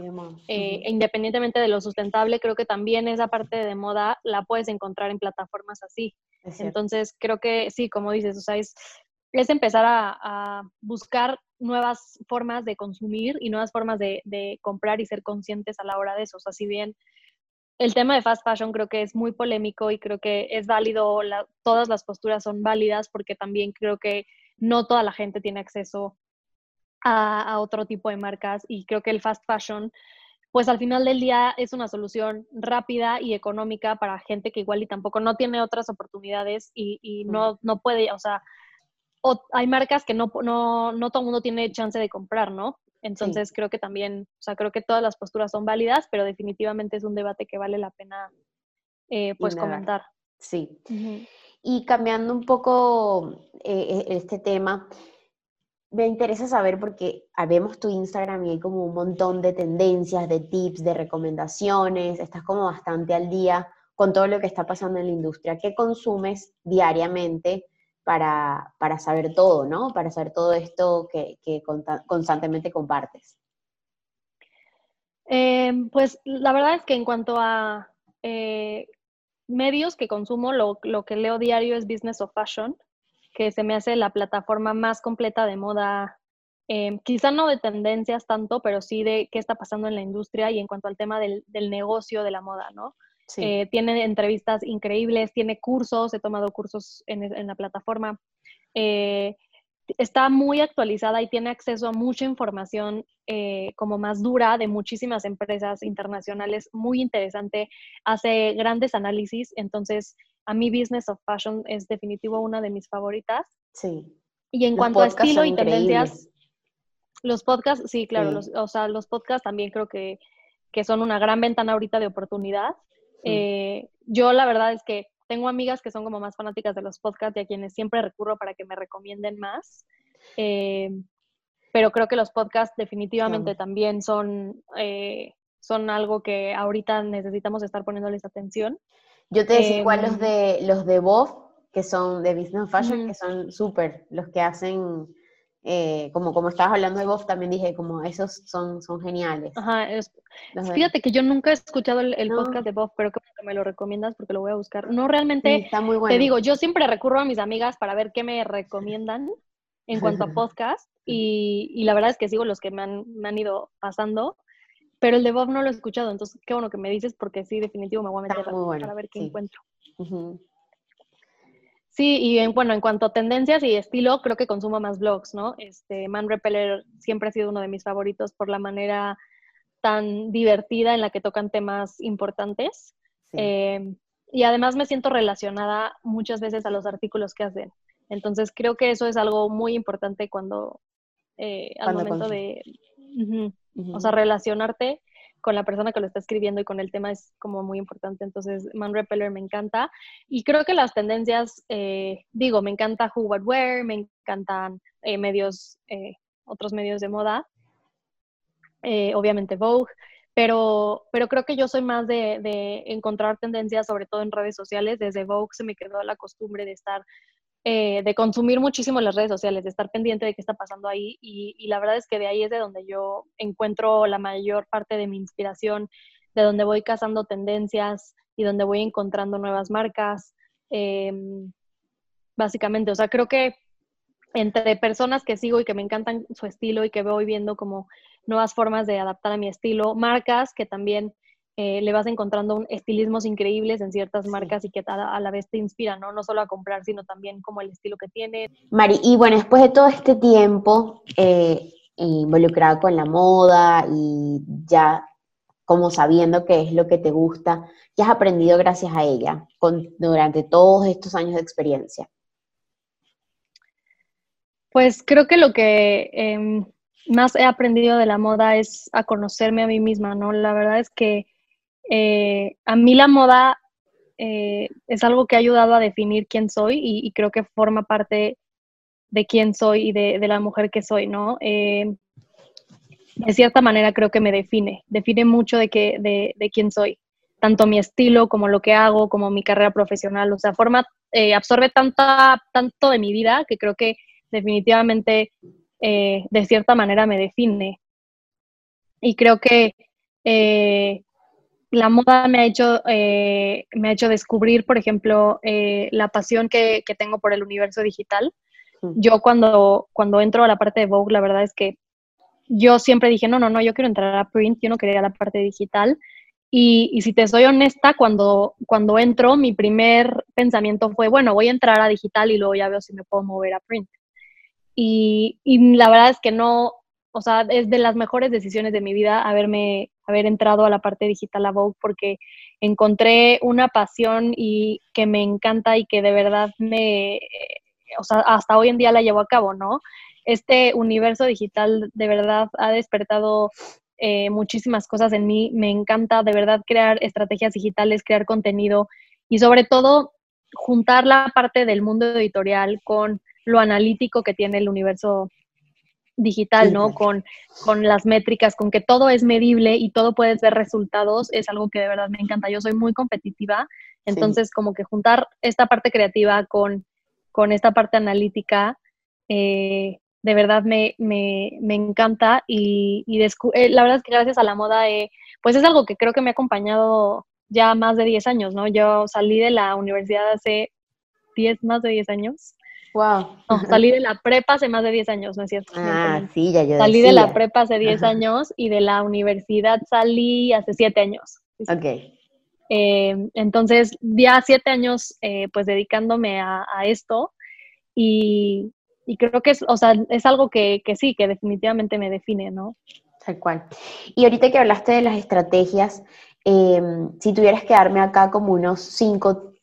eh, independientemente de lo sustentable, creo que también esa parte de moda la puedes encontrar en plataformas así. Entonces, creo que sí, como dices, o sea, es, es empezar a, buscar nuevas formas de consumir y nuevas formas de, de, comprar y ser conscientes a la hora de eso. O sea, si bien el tema de fast fashion creo que es muy polémico y creo que es válido, todas las posturas son válidas porque también creo que no toda la gente tiene acceso a, otro tipo de marcas y creo que el fast fashion pues al final del día es una solución rápida y económica para gente que igual y tampoco no tiene otras oportunidades y, no, no puede, o sea, hay marcas que no, no, no todo el mundo tiene chance de comprar, ¿no? Entonces creo que también, o sea, creo que todas las posturas son válidas, pero definitivamente es un debate que vale la pena eh, pues comentar. Sí. Y cambiando un poco eh, e, este tema, me interesa saber porque vemos tu Instagram y hay como un montón de tendencias, de tips, de recomendaciones, estás como bastante al día con todo lo que está pasando en la industria. ¿Qué consumes diariamente para, saber todo, ¿no? Para saber todo esto que, constantemente compartes. Em, pues la verdad es que en cuanto a eh, medios que consumo, lo, lo, que leo diario es Business of Fashion que se me hace la plataforma más completa de moda, eh, quizá no de tendencias tanto, pero sí de qué está pasando en la industria y en cuanto al tema del, negocio de la moda, ¿no? Eh, tiene entrevistas increíbles, tiene cursos, he tomado cursos en, la plataforma. Eh, está muy actualizada y tiene acceso a mucha información eh, como más dura de muchísimas empresas internacionales, muy interesante, hace grandes análisis, entonces a mí Business of Fashion es definitivo una de mis favoritas. Sí. Y en cuanto a estilo y tendencias, los podcasts, sí, claro, Los, o sea, los podcasts también creo que, que, son una gran ventana ahorita de oportunidad. Eh, yo la verdad es que tengo amigas que son como más fanáticas de los podcasts y a quienes siempre recurro para que me recomienden más. Eh, pero creo que los podcasts definitivamente también son, eh, son algo que ahorita necesitamos estar poniéndoles atención. Yo te decía igual los em, de los de Bob, que son de Business Fashion, que son súper, los que hacen eh, como, como estabas hablando de Bob, también dije, como esos son, son geniales. Ajá, fíjate que yo nunca he escuchado el, podcast de Bob, pero que me lo recomiendas porque lo voy a buscar. No, realmente, está muy bueno. te digo, yo siempre recurro a mis amigas para ver qué me recomiendan en cuanto a podcast y, y, la verdad es que sigo los que me han, me han ido pasando, pero el de Bob no lo he escuchado, entonces qué bueno que me dices porque sí, definitivo me voy a meter para ver qué encuentro. Sí, y en, bueno, en cuanto a tendencias y estilo, creo que consumo más blogs, ¿no? Este, Man Repeller siempre ha sido uno de mis favoritos por la manera tan divertida en la que tocan temas importantes. Eh, y además me siento relacionada muchas veces a los artículos que hacen. Entonces creo que eso es algo muy importante cuando, eh, al momento de, o sea, relacionarte con la persona que lo está escribiendo y con el tema es como muy importante. Entonces, Man Repeller me encanta. Y creo que las tendencias, eh, digo, me encanta Who What Wear, me encantan eh, medios, eh, otros medios de moda, obviamente Vogue, pero, pero creo que yo soy más de, de encontrar tendencias, sobre todo en redes sociales. Desde Vogue se me quedó la costumbre de estar eh, de consumir muchísimo las redes sociales, de estar pendiente de qué está pasando ahí y, la verdad es que de ahí es de donde yo encuentro la mayor parte de mi inspiración, de donde voy cazando tendencias y donde voy encontrando nuevas marcas. Em, básicamente, o sea, creo que entre personas que sigo y que me encantan su estilo y que voy viendo como nuevas formas de adaptar a mi estilo, marcas que también eh, le vas encontrando estilismos increíbles en ciertas marcas y que a, la vez te inspiran, ¿no? No solo a comprar, sino también como el estilo que tiene. Mari, y bueno, después de todo este tiempo eh, involucrada con la moda y ya como sabiendo qué es lo que te gusta, ¿qué has aprendido gracias a ella con, durante todos estos años de experiencia? Pues creo que lo que em, más he aprendido de la moda es a conocerme a mí misma, ¿no? La verdad es que eh, a mí la moda eh, es algo que ha ayudado a definir quién soy y, creo que forma parte de quién soy y de, la mujer que soy, ¿no? Eh, de cierta manera creo que me define, define mucho de, de, quién soy, tanto mi estilo como lo que hago, como mi carrera profesional, o sea, forma, absorbe tanto de mi vida que creo que definitivamente de cierta manera me define. Y creo que la moda me ha hecho, eh, me ha hecho descubrir, por ejemplo, eh, la pasión que, tengo por el universo digital. Yo cuando, cuando entro a la parte de Vogue, la verdad es que yo siempre dije, no, no, no, yo quiero entrar a print, yo no quería la parte digital. Y, si te soy honesta, cuando, cuando entro, mi primer pensamiento fue, bueno, voy a entrar a digital y luego ya veo si me puedo mover a print. Y, y la verdad es que no, o sea, es de las mejores decisiones de mi vida haberme, haber entrado a la parte digital a Vogue porque encontré una pasión y que me encanta y que de verdad me, o sea, hasta hoy en día la llevo a cabo, ¿no? Este universo digital de verdad ha despertado eh, muchísimas cosas en mí. Me encanta de verdad crear estrategias digitales, crear contenido y sobre todo juntar la parte del mundo editorial con lo analítico que tiene el universo digital, ¿no? Con, con las métricas, con que todo es medible y todo puedes ver resultados, es algo que de verdad me encanta. Yo soy muy competitiva, entonces como que juntar esta parte creativa con, con esta parte analítica, eh, de verdad me, me, me encanta y, y eh, la verdad es que gracias a la moda, eh, pues es algo que creo que me ha acompañado ya más de 10 años, ¿no? Yo salí de la universidad hace 10, más de 10 años Wow. No, salí de la prepa hace más de 10 años, ¿no es cierto? Ah, sí, ya yo Salí de la prepa hace 10 años y de la universidad salí hace 7 años. Ok. Eh, entonces, ya 7 años, eh, pues dedicándome a, esto y, y creo que es, o sea, es algo que, que sí, que definitivamente me define, ¿no? Tal cual. Y ahorita que hablaste de las estrategias, em, si tuvieras que darme acá como unos cinco,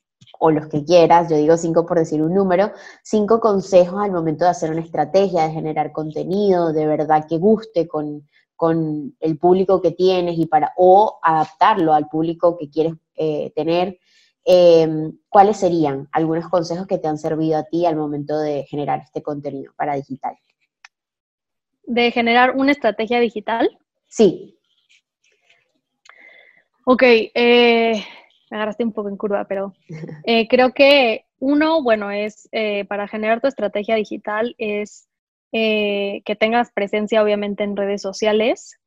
o los que quieras, yo digo cinco por decir un número, cinco consejos al momento de hacer una estrategia, de generar contenido, de verdad que guste con, con el público que tienes y para, o adaptarlo al público que quieres eh, tener. Em, ¿Cuáles serían algunos consejos que te han servido a ti al momento de generar este contenido para digital? de generar una estrategia digital? Sí. Ok, eh, me agarraste un poco en curva, pero eh, creo que uno, bueno, es eh, para generar tu estrategia digital es que tengas presencia obviamente en redes sociales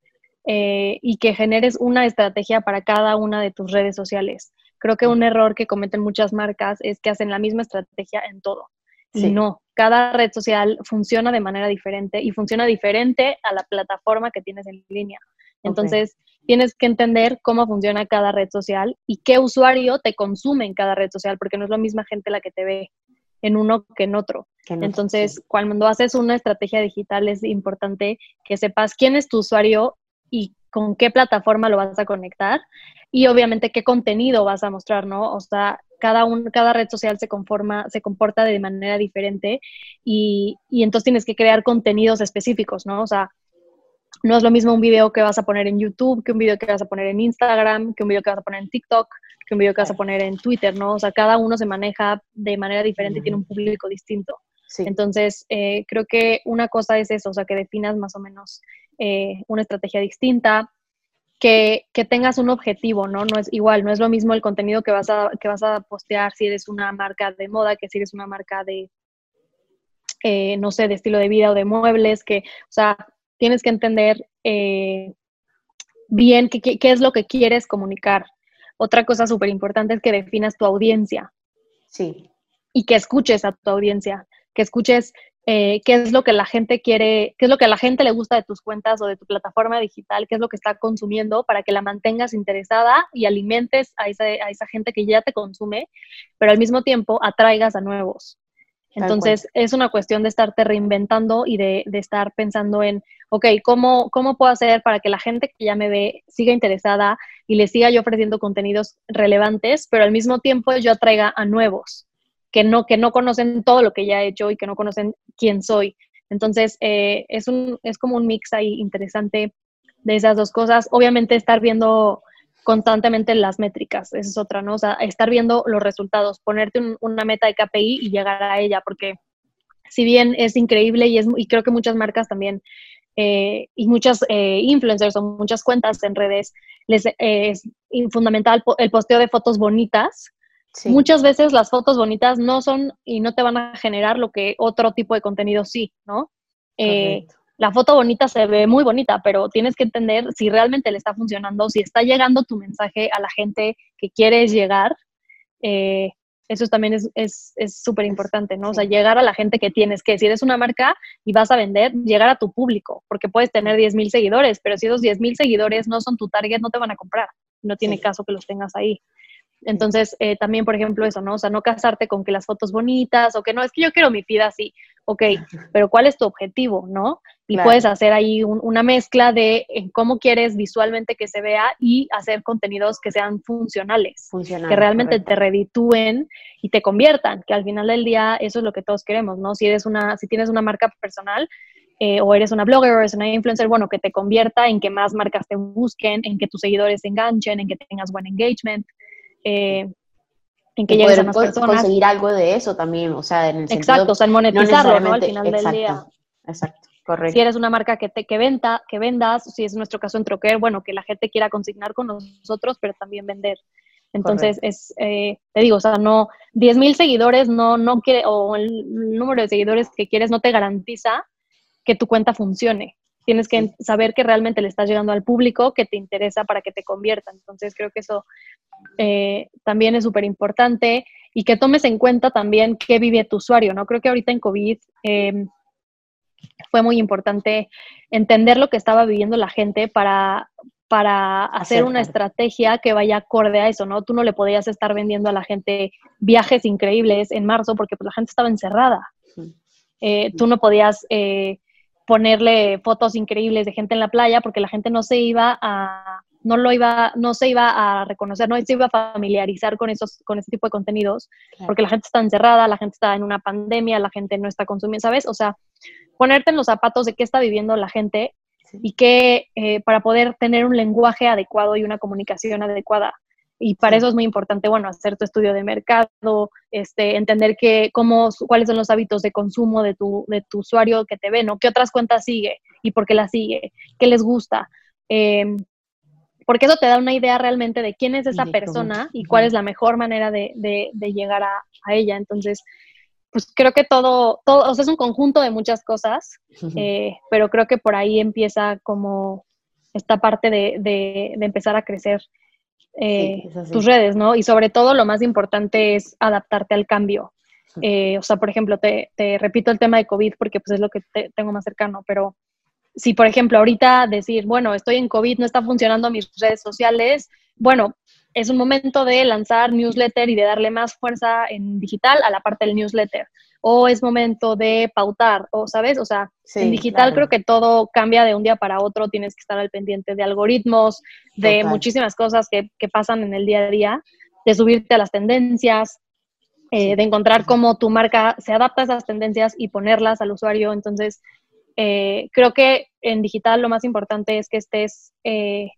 y que generes una estrategia para cada una de tus redes sociales. Creo que un error que cometen muchas marcas es que hacen la misma estrategia en todo. Y no, cada red social funciona de manera diferente y funciona diferente a la plataforma que tienes en línea. Entonces, tienes que entender cómo funciona cada red social y qué usuario te consume en cada red social, porque no es la misma gente la que te ve en uno que en otro. Entonces, cuando haces una estrategia digital es importante que sepas quién es tu usuario y con qué plataforma lo vas a conectar y obviamente qué contenido vas a mostrar, ¿no? O sea, cada, un, cada red social se, conforma, se comporta de manera diferente y, y entonces tienes que crear contenidos específicos, ¿no? O sea, no es lo mismo un video que vas a poner en YouTube, que un video que vas a poner en Instagram, que un video que vas a poner en TikTok, que un video que vas a poner en Twitter, ¿no? O sea, cada uno se maneja de manera diferente y tiene un público distinto. Entonces, eh, creo que una cosa es eso, o sea, que definas más o menos eh, una estrategia distinta, que, tengas un objetivo, ¿no? No es igual, no es lo mismo el contenido que vas, a, que vas a postear si eres una marca de moda que si eres una marca de, eh, no sé, de estilo de vida o de muebles, que, o sea, tienes que entender eh, bien qué, qué, es lo que quieres comunicar. Otra cosa súper importante es que definas tu audiencia. Sí. Y que escuches a tu audiencia, que escuches eh, qué es lo que la gente quiere, qué es lo que a la gente le gusta de tus cuentas o de tu plataforma digital, qué es lo que está consumiendo para que la mantengas interesada y alimentes a esa, a esa gente que ya te consume, pero al mismo tiempo atraigas a nuevos. Entonces, es una cuestión de estarte reinventando y de, de, estar pensando en, ok, ¿cómo, ¿cómo puedo hacer para que la gente que ya me ve siga interesada y le siga yo ofreciendo contenidos relevantes, pero al mismo tiempo yo atraiga a nuevos? que no, que no conocen todo lo que ya he hecho y que no conocen quién soy. Entonces, eh, es, un, es como un mix ahí interesante de esas dos cosas. Obviamente, estar viendo constantemente las métricas, esa es otra, ¿no? O sea, estar viendo los resultados, ponerte una meta de KPI y llegar a ella, porque si bien es increíble y, es, y creo que muchas marcas también eh, y muchas eh, influencers o muchas cuentas en redes les es fundamental el posteo de fotos bonitas, Muchas veces las fotos bonitas no son y no te van a generar lo que otro tipo de contenido sí, ¿no? La foto bonita se ve muy bonita, pero tienes que entender si realmente le está funcionando, si está llegando tu mensaje a la gente que quieres llegar. Eh, eso también es súper es, importante, ¿no? O sea, llegar a la gente que tienes que, si eres una marca y vas a vender, llegar a tu público, porque puedes tener 10 mil seguidores, pero si esos 10 mil seguidores no son tu target, no te van a comprar. No tiene caso que los tengas ahí. Entonces, eh, también, por ejemplo, eso, ¿no? O sea, no casarte con que las fotos bonitas o que no, es que yo quiero mi feed así, ok, pero ¿cuál es tu objetivo, no? Y puedes hacer ahí una mezcla de cómo quieres visualmente que se vea y hacer contenidos que sean funcionales, que realmente te reditúen y te conviertan, que al final del día eso es lo que todos queremos, ¿no? Si eres una, si tienes una marca personal, eh, o eres una blogger o eres una influencer, bueno, que te convierta en que más marcas te busquen, en que tus seguidores se enganchen, en que tengas buen engagement. Eh, en que llegues a más personas. conseguir algo de eso también, o sea, en el Exacto, o sea, en monetizarlo, ¿no? Al final del día. Exacto, correcto. Si eres una marca que, te, que, venta, que vendas, si es nuestro caso en Troquer, bueno, que la gente quiera consignar con nosotros, pero también vender. Entonces, es, eh, te digo, o sea, no, 10 mil seguidores no, no quiere, o el número de seguidores que quieres no te garantiza que tu cuenta funcione tienes que saber que realmente le estás llegando al público que te interesa para que te convierta. Entonces creo que eso eh, también es súper importante y que tomes en cuenta también qué vive tu usuario, ¿no? Creo que ahorita en COVID em, fue muy importante entender lo que estaba viviendo la gente para, para hacer una estrategia que vaya acorde a eso, ¿no? Tú no le podías estar vendiendo a la gente viajes increíbles en marzo porque pues, la gente estaba encerrada. Eh, tú no podías eh, ponerle fotos increíbles de gente en la playa porque la gente no se iba a no lo iba, no se iba a reconocer, no se iba a familiarizar con esos, con ese tipo de contenidos, porque la gente está encerrada, la gente está en una pandemia, la gente no está consumiendo, ¿sabes? O sea, ponerte en los zapatos de qué está viviendo la gente y que eh, para poder tener un lenguaje adecuado y una comunicación adecuada. Y para eso es muy importante, bueno, hacer tu estudio de mercado, este, entender que, cómo, cuáles son los hábitos de consumo de tu, de tu usuario que te ve, ¿no? ¿Qué otras cuentas sigue y por qué las sigue? ¿Qué les gusta? Eh, porque eso te da una idea realmente de quién es esa persona y cuál es la mejor manera de, llegar a, ella. Entonces, pues creo que todo, todo, o sea, es un conjunto de muchas cosas, eh, pero creo que por ahí empieza como esta parte de, empezar a crecer eh, tus redes, ¿no? Y sobre todo lo más importante es adaptarte al cambio. Eh, o sea, por ejemplo, te, te, repito el tema de COVID porque pues es lo que tengo más cercano, pero si, por ejemplo, ahorita decir, bueno, estoy en COVID, no está funcionando mis redes sociales, bueno, es un momento de lanzar newsletter y de darle más fuerza en digital a la parte del newsletter. O es momento de pautar, o sabes, o sea, en digital creo que todo cambia de un día para otro, tienes que estar al pendiente de algoritmos, de muchísimas cosas que, pasan en el día a día, de subirte a las tendencias, eh, de encontrar cómo tu marca se adapta a esas tendencias y ponerlas al usuario. Entonces, eh, creo que en digital lo más importante es que estés eh,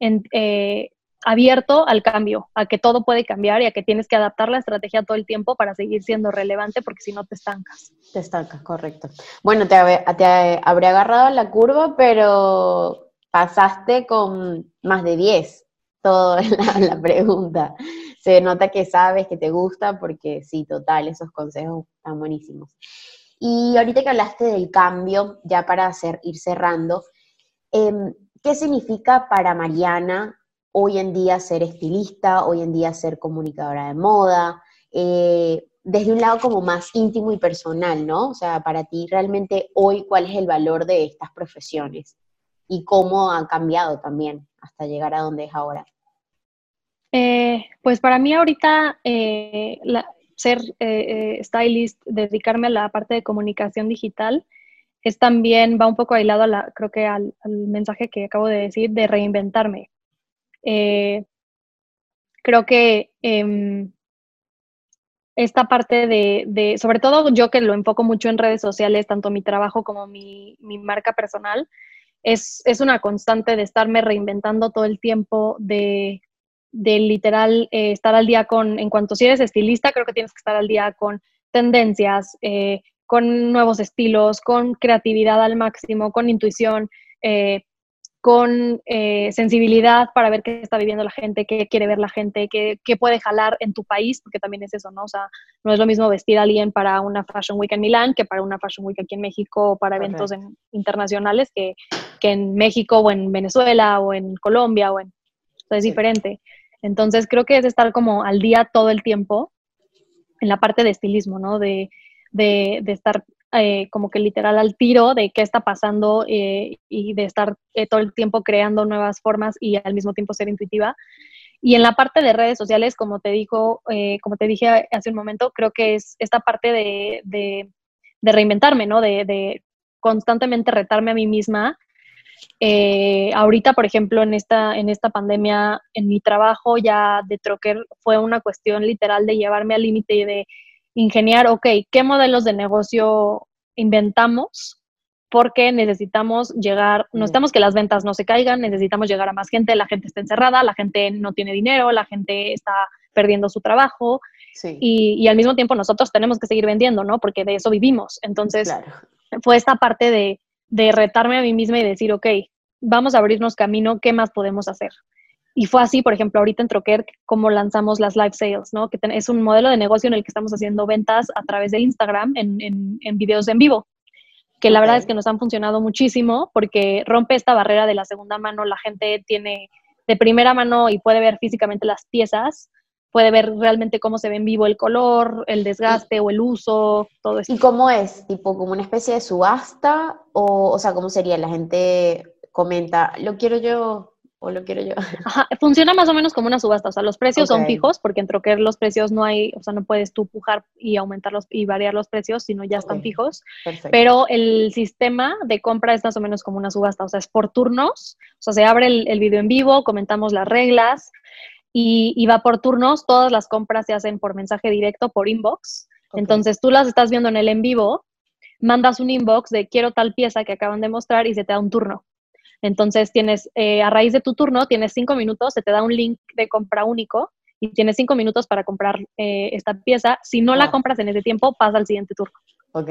eh, abierto al cambio, a que todo puede cambiar y a que tienes que adaptar la estrategia todo el tiempo para seguir siendo relevante, porque si no te estancas. Te estancas, correcto. Bueno, te, habré agarrado la curva, pero pasaste con más de 10 todo la, la pregunta. Se nota que sabes, que te gusta, porque sí, total, esos consejos están buenísimos. Y ahorita que hablaste del cambio, ya para hacer, ir cerrando, em, ¿qué significa para Mariana hoy en día ser estilista, hoy en día ser comunicadora de moda? Eh, desde un lado como más íntimo y personal, ¿no? O sea, para ti realmente hoy, ¿cuál es el valor de estas profesiones? Y cómo han cambiado también hasta llegar a donde es ahora. Eh, pues para mí ahorita eh, ser eh, eh, stylist, dedicarme a la parte de comunicación digital, es también, va un poco aislado, a la, creo que al, mensaje que acabo de decir, de reinventarme. Eh, creo que em, esta parte de, sobre todo yo que lo enfoco mucho en redes sociales, tanto mi trabajo como mi, mi marca personal, es, es, una constante de estarme reinventando todo el tiempo, de de literal eh, estar al día con, en cuanto si eres estilista, creo que tienes que estar al día con tendencias, eh, con nuevos estilos, con creatividad al máximo, con intuición, eh, con sensibilidad para ver qué está viviendo la gente, qué quiere ver la gente, qué, puede jalar en tu país, porque también es eso, ¿no? O sea, no es lo mismo vestir a alguien para una Fashion Week en Milán que para una Fashion Week aquí en México o para eventos internacionales que, que, en México o en Venezuela o en Colombia o en... O es diferente. Entonces creo que es estar como al día todo el tiempo en la parte de estilismo, ¿no? De, estar eh, como que literal al tiro de qué está pasando eh, y de estar eh, todo el tiempo creando nuevas formas y al mismo tiempo ser intuitiva. Y en la parte de redes sociales, como te dijo, como te dije hace un momento, creo que es esta parte de, reinventarme, ¿no? De, de, constantemente retarme a mí misma eh, ahorita, por ejemplo, en esta, en esta pandemia, en mi trabajo ya de troquer fue una cuestión literal de llevarme al límite y de ingeniar, ok, ¿qué modelos de negocio inventamos? Porque necesitamos llegar, no estamos que las ventas no se caigan, necesitamos llegar a más gente, la gente está encerrada, la gente no tiene dinero, la gente está perdiendo su trabajo y, y, al mismo tiempo nosotros tenemos que seguir vendiendo, ¿no? Porque de eso vivimos. Entonces, fue esta parte de de retarme a mí misma y decir, ok, vamos a abrirnos camino, ¿qué más podemos hacer? Y fue así, por ejemplo, ahorita en Troker, como lanzamos las live sales, ¿no? Que es un modelo de negocio en el que estamos haciendo ventas a través de Instagram en, en, videos en vivo, que la verdad es que nos han funcionado muchísimo porque rompe esta barrera de la segunda mano, la gente tiene de primera mano y puede ver físicamente las piezas, puede ver realmente cómo se ve en vivo el color, el desgaste o el uso, todo eso. ¿Y cómo es? ¿Tipo como una especie de subasta? O, o sea, ¿cómo sería? La gente comenta, lo quiero yo o lo quiero yo. Ajá, funciona más o menos como una subasta, o sea, los precios son fijos porque en Troquer los precios no hay, o sea, no puedes tú pujar y aumentarlos y variar los precios, sino ya están fijos. Pero el sistema de compra es más o menos como una subasta, o sea, es por turnos, o sea, se abre el, el video en vivo, comentamos las reglas y, y, va por turnos, todas las compras se hacen por mensaje directo, por inbox. Entonces tú las estás viendo en el en vivo, mandas un inbox de quiero tal pieza que acaban de mostrar y se te da un turno. Entonces tienes, eh, a raíz de tu turno, tienes cinco minutos, se te da un link de compra único y tienes cinco minutos para comprar eh, esta pieza. Si no la compras en ese tiempo, pasa al siguiente turno. Ok.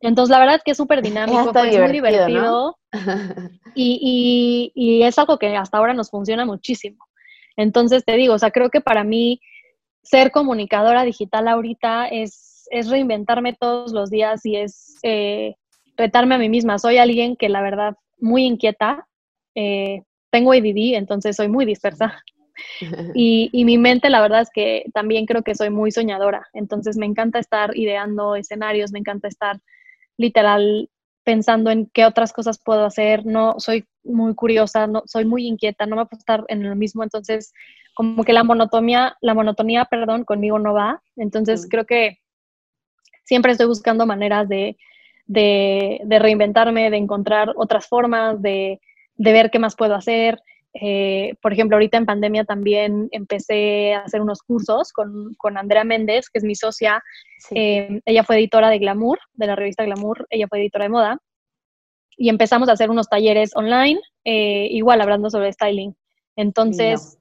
Entonces, la verdad es que es súper dinámico, es muy divertido. y, y, y es algo que hasta ahora nos funciona muchísimo. Entonces, te digo, o sea, creo que para mí ser comunicadora digital ahorita es, es reinventarme todos los días y es eh, retarme a mí misma. Soy alguien que la verdad muy inquieta, eh, tengo ADD, entonces soy muy dispersa. Y, y, mi mente, la verdad es que también creo que soy muy soñadora. Entonces me encanta estar ideando escenarios, me encanta estar literal pensando en qué otras cosas puedo hacer. No soy muy curiosa, no soy muy inquieta, no me puedo estar en lo mismo. Entonces, como que la monotonía, la monotonía, perdón, conmigo no va. Entonces creo que siempre estoy buscando maneras de, de, reinventarme, de encontrar otras formas, de, de, ver qué más puedo hacer. Eh, por ejemplo, ahorita en pandemia también empecé a hacer unos cursos con, con Andrea Méndez, que es mi socia. Eh, ella fue editora de Glamour, de la revista Glamour, ella fue editora de moda. Y empezamos a hacer unos talleres online, eh, igual hablando sobre styling. Entonces,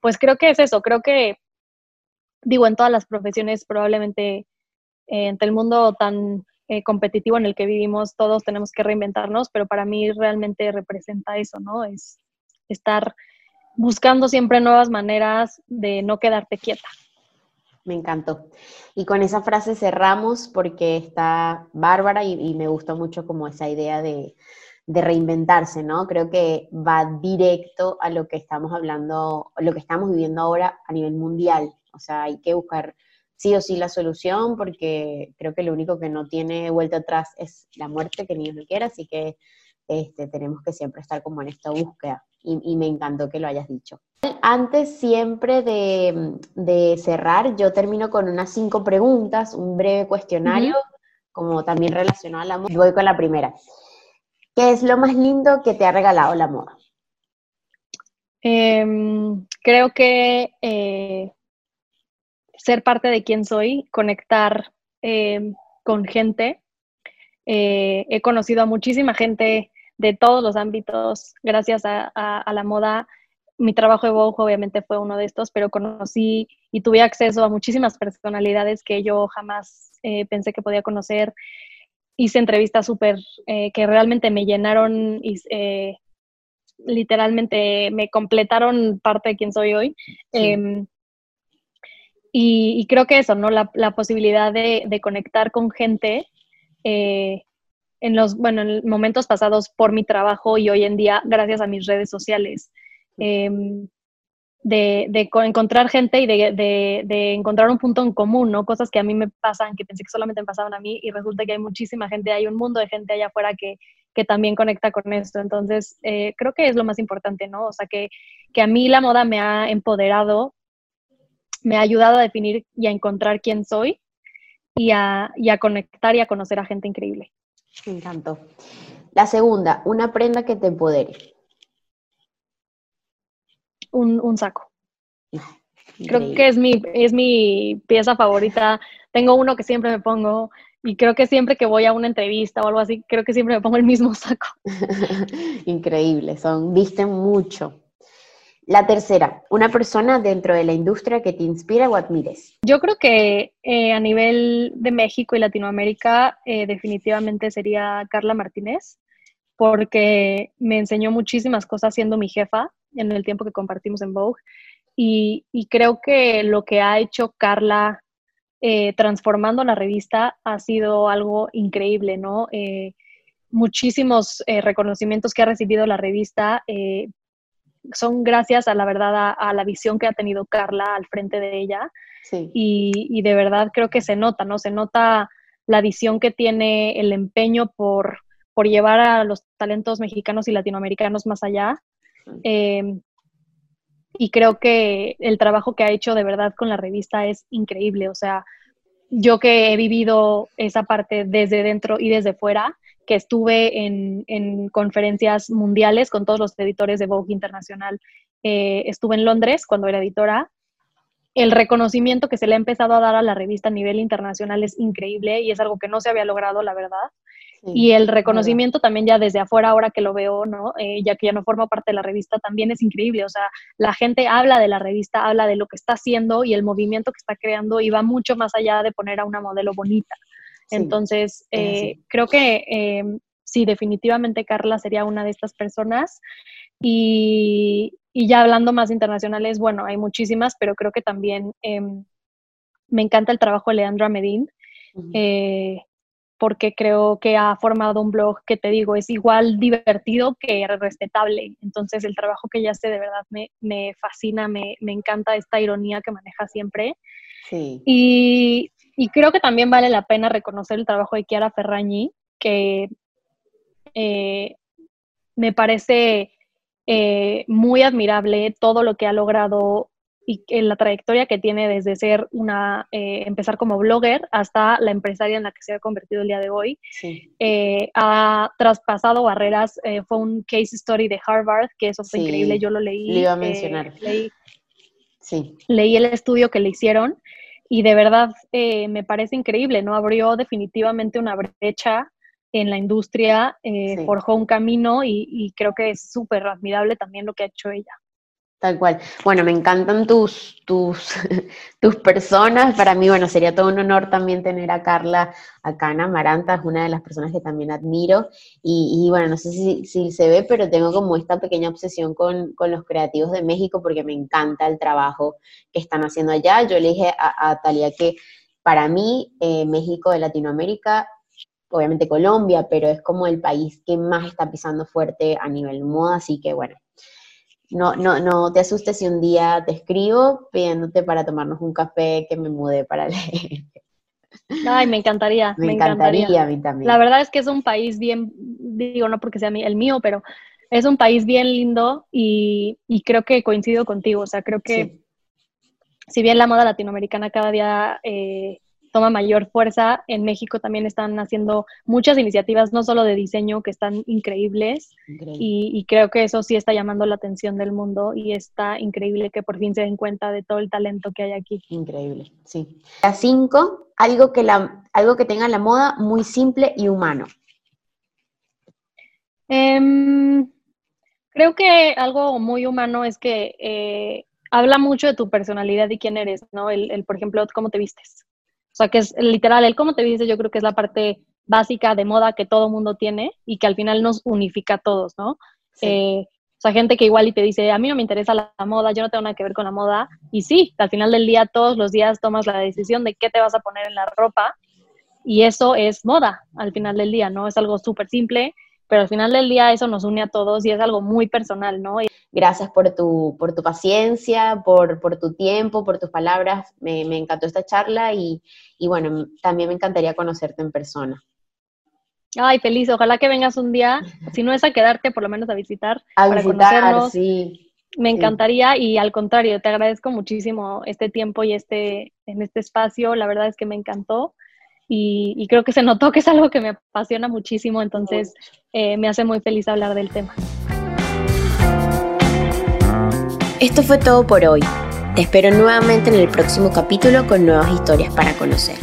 pues creo que es eso, creo que, digo, en todas las profesiones probablemente entre el mundo tan eh, competitivo en el que vivimos, todos tenemos que reinventarnos, pero para mí realmente representa eso, ¿no? Es estar buscando siempre nuevas maneras de no quedarte quieta. Me encantó. Y con esa frase cerramos porque está bárbara y, me gustó mucho como esa idea de, de, reinventarse, ¿no? Creo que va directo a lo que estamos hablando, lo que estamos viviendo ahora a nivel mundial. O sea, hay que buscar sí o sí la solución, porque creo que lo único que no tiene vuelta atrás es la muerte, que ni lo quiera, así que este, tenemos que siempre estar como en esta búsqueda. Y, me encantó que lo hayas dicho. Antes siempre de, cerrar, yo termino con unas cinco preguntas, un breve cuestionario, como también relacionado al amor. Voy con la primera. ¿Qué es lo más lindo que te ha regalado la moda? Em, creo que eh, ser parte de quien soy, conectar eh, con gente. Eh, he conocido a muchísima gente de todos los ámbitos gracias a, la moda. Mi trabajo de Vogue obviamente fue uno de estos, pero conocí y tuve acceso a muchísimas personalidades que yo jamás eh, pensé que podía conocer. Hice entrevistas súper que realmente me llenaron y literalmente me completaron parte de quien soy hoy. Em, y, creo que eso, ¿no? La, posibilidad de, conectar con gente eh, en los, bueno, en momentos pasados por mi trabajo y hoy en día gracias a mis redes sociales. Em, de, encontrar gente y de, encontrar un punto en común, ¿no? Cosas que a mí me pasan, que pensé que solamente me pasaban a mí y resulta que hay muchísima gente, hay un mundo de gente allá afuera que, también conecta con esto. Entonces, eh, creo que es lo más importante, ¿no? O sea, que, que a mí la moda me ha empoderado me ha ayudado a definir y a encontrar quién soy y a, conectar y a conocer a gente increíble. Me encantó. La segunda, una prenda que te empodere. Un, saco. Creo que es mi, es mi pieza favorita. Tengo uno que siempre me pongo y creo que siempre que voy a una entrevista o algo así, creo que siempre me pongo el mismo saco. Increíble, son, visten mucho. La tercera, una persona dentro de la industria que te inspira o admires. Yo creo que eh, a nivel de México y Latinoamérica eh, definitivamente sería Carla Martínez, porque me enseñó muchísimas cosas siendo mi jefa en el tiempo que compartimos en Vogue. Y, creo que lo que ha hecho Carla eh, transformando la revista ha sido algo increíble, ¿no? muchísimos reconocimientos que ha recibido la revista son gracias a la verdad a, la visión que ha tenido Carla al frente de ella. Y, de verdad creo que se nota, ¿no? Se nota la visión que tiene, el empeño por, por llevar a los talentos mexicanos y latinoamericanos más allá. Em, y creo que el trabajo que ha hecho de verdad con la revista es increíble. O sea, yo que he vivido esa parte desde dentro y desde fuera, que estuve en, en conferencias mundiales con todos los editores de Vogue Internacional, eh, estuve en Londres cuando era editora el reconocimiento que se le ha empezado a dar a la revista a nivel internacional es increíble y es algo que no se había logrado, la verdad. y el reconocimiento también ya desde afuera, ahora que lo veo, ¿no? Eh, ya que ya no forma parte de la revista, también es increíble. O sea, la gente habla de la revista, habla de lo que está haciendo y el movimiento que está creando y va mucho más allá de poner a una modelo bonita. Entonces, eh, creo que eh, sí, definitivamente Carla sería una de estas personas. Y, y ya hablando más internacionales, bueno, hay muchísimas, pero creo que también em, me encanta el trabajo de Leandra Medin, eh, porque creo que ha formado un blog que te digo, es igual divertido que respetable. Entonces el trabajo que ella hace de verdad me, me fascina, me, me, encanta esta ironía que maneja siempre. Sí. Y, y, creo que también vale la pena reconocer el trabajo de Chiara Ferragni, que eh, me parece eh, muy admirable todo lo que ha logrado y en la trayectoria que tiene desde ser una, eh, empezar como blogger hasta la empresaria en la que se ha convertido el día de hoy. Eh, ha traspasado barreras, fue un case story de Harvard, que eso fue increíble, yo lo leí. Le iba a mencionar. leí, sí. leí el estudio que le hicieron y de verdad me parece increíble, ¿no? Abrió definitivamente una brecha en la industria, eh, forjó un camino y, creo que es súper admirable también lo que ha hecho ella. Tal cual. Bueno, me encantan tus, tus, tus personas. Para mí, bueno, sería todo un honor también tener a Carla acá en Amaranta, es una de las personas que también admiro. Y, bueno, no sé si, si, se ve, pero tengo como esta pequeña obsesión con, con, los creativos de México porque me encanta el trabajo que están haciendo allá. Yo le dije a, a Talia que para mí, eh, México de Latinoamérica obviamente Colombia, pero es como el país que más está pisando fuerte a nivel moda, así que bueno, no, no, no te asustes si un día te escribo pidiéndote para tomarnos un café que me mudé para leer. Ay, me encantaría. Me, encantaría, a mí también. La verdad es que es un país bien, digo, no porque sea el mío, pero es un país bien lindo y, creo que coincido contigo. O sea, creo que si bien la moda latinoamericana cada día eh, toma mayor fuerza. En México también están haciendo muchas iniciativas, no solo de diseño, que están increíbles. Y, creo que eso sí está llamando la atención del mundo y está increíble que por fin se den cuenta de todo el talento que hay aquí. Increíble, sí. A cinco, algo que, la, algo que tenga la moda muy simple y humano. Em, creo que algo muy humano es que eh, habla mucho de tu personalidad y quién eres, ¿no? El, el, por ejemplo, cómo te vistes. O sea, que es literal, el cómo te vistes yo creo que es la parte básica de moda que todo mundo tiene y que al final nos unifica a todos, ¿no? Eh, o sea, gente que igual y te dice, a mí no me interesa la, moda, yo no tengo nada que ver con la moda. Y sí, al final del día, todos los días tomas la decisión de qué te vas a poner en la ropa y eso es moda al final del día, ¿no? Es algo súper simple, pero al final del día eso nos une a todos y es algo muy personal, ¿no? Gracias por tu, por tu paciencia, por, por tu tiempo, por tus palabras. Me, me encantó esta charla y, y, bueno, también me encantaría conocerte en persona. Ay, feliz. Ojalá que vengas un día, si no es a quedarte, por lo menos a visitar. A para visitar, sí. Me encantaría y al contrario, te agradezco muchísimo este tiempo y este, en este espacio. La verdad es que me encantó y, y creo que se notó que es algo que me apasiona muchísimo, entonces eh, me hace muy feliz hablar del tema. Esto fue todo por hoy. Te espero nuevamente en el próximo capítulo con nuevas historias para conocer.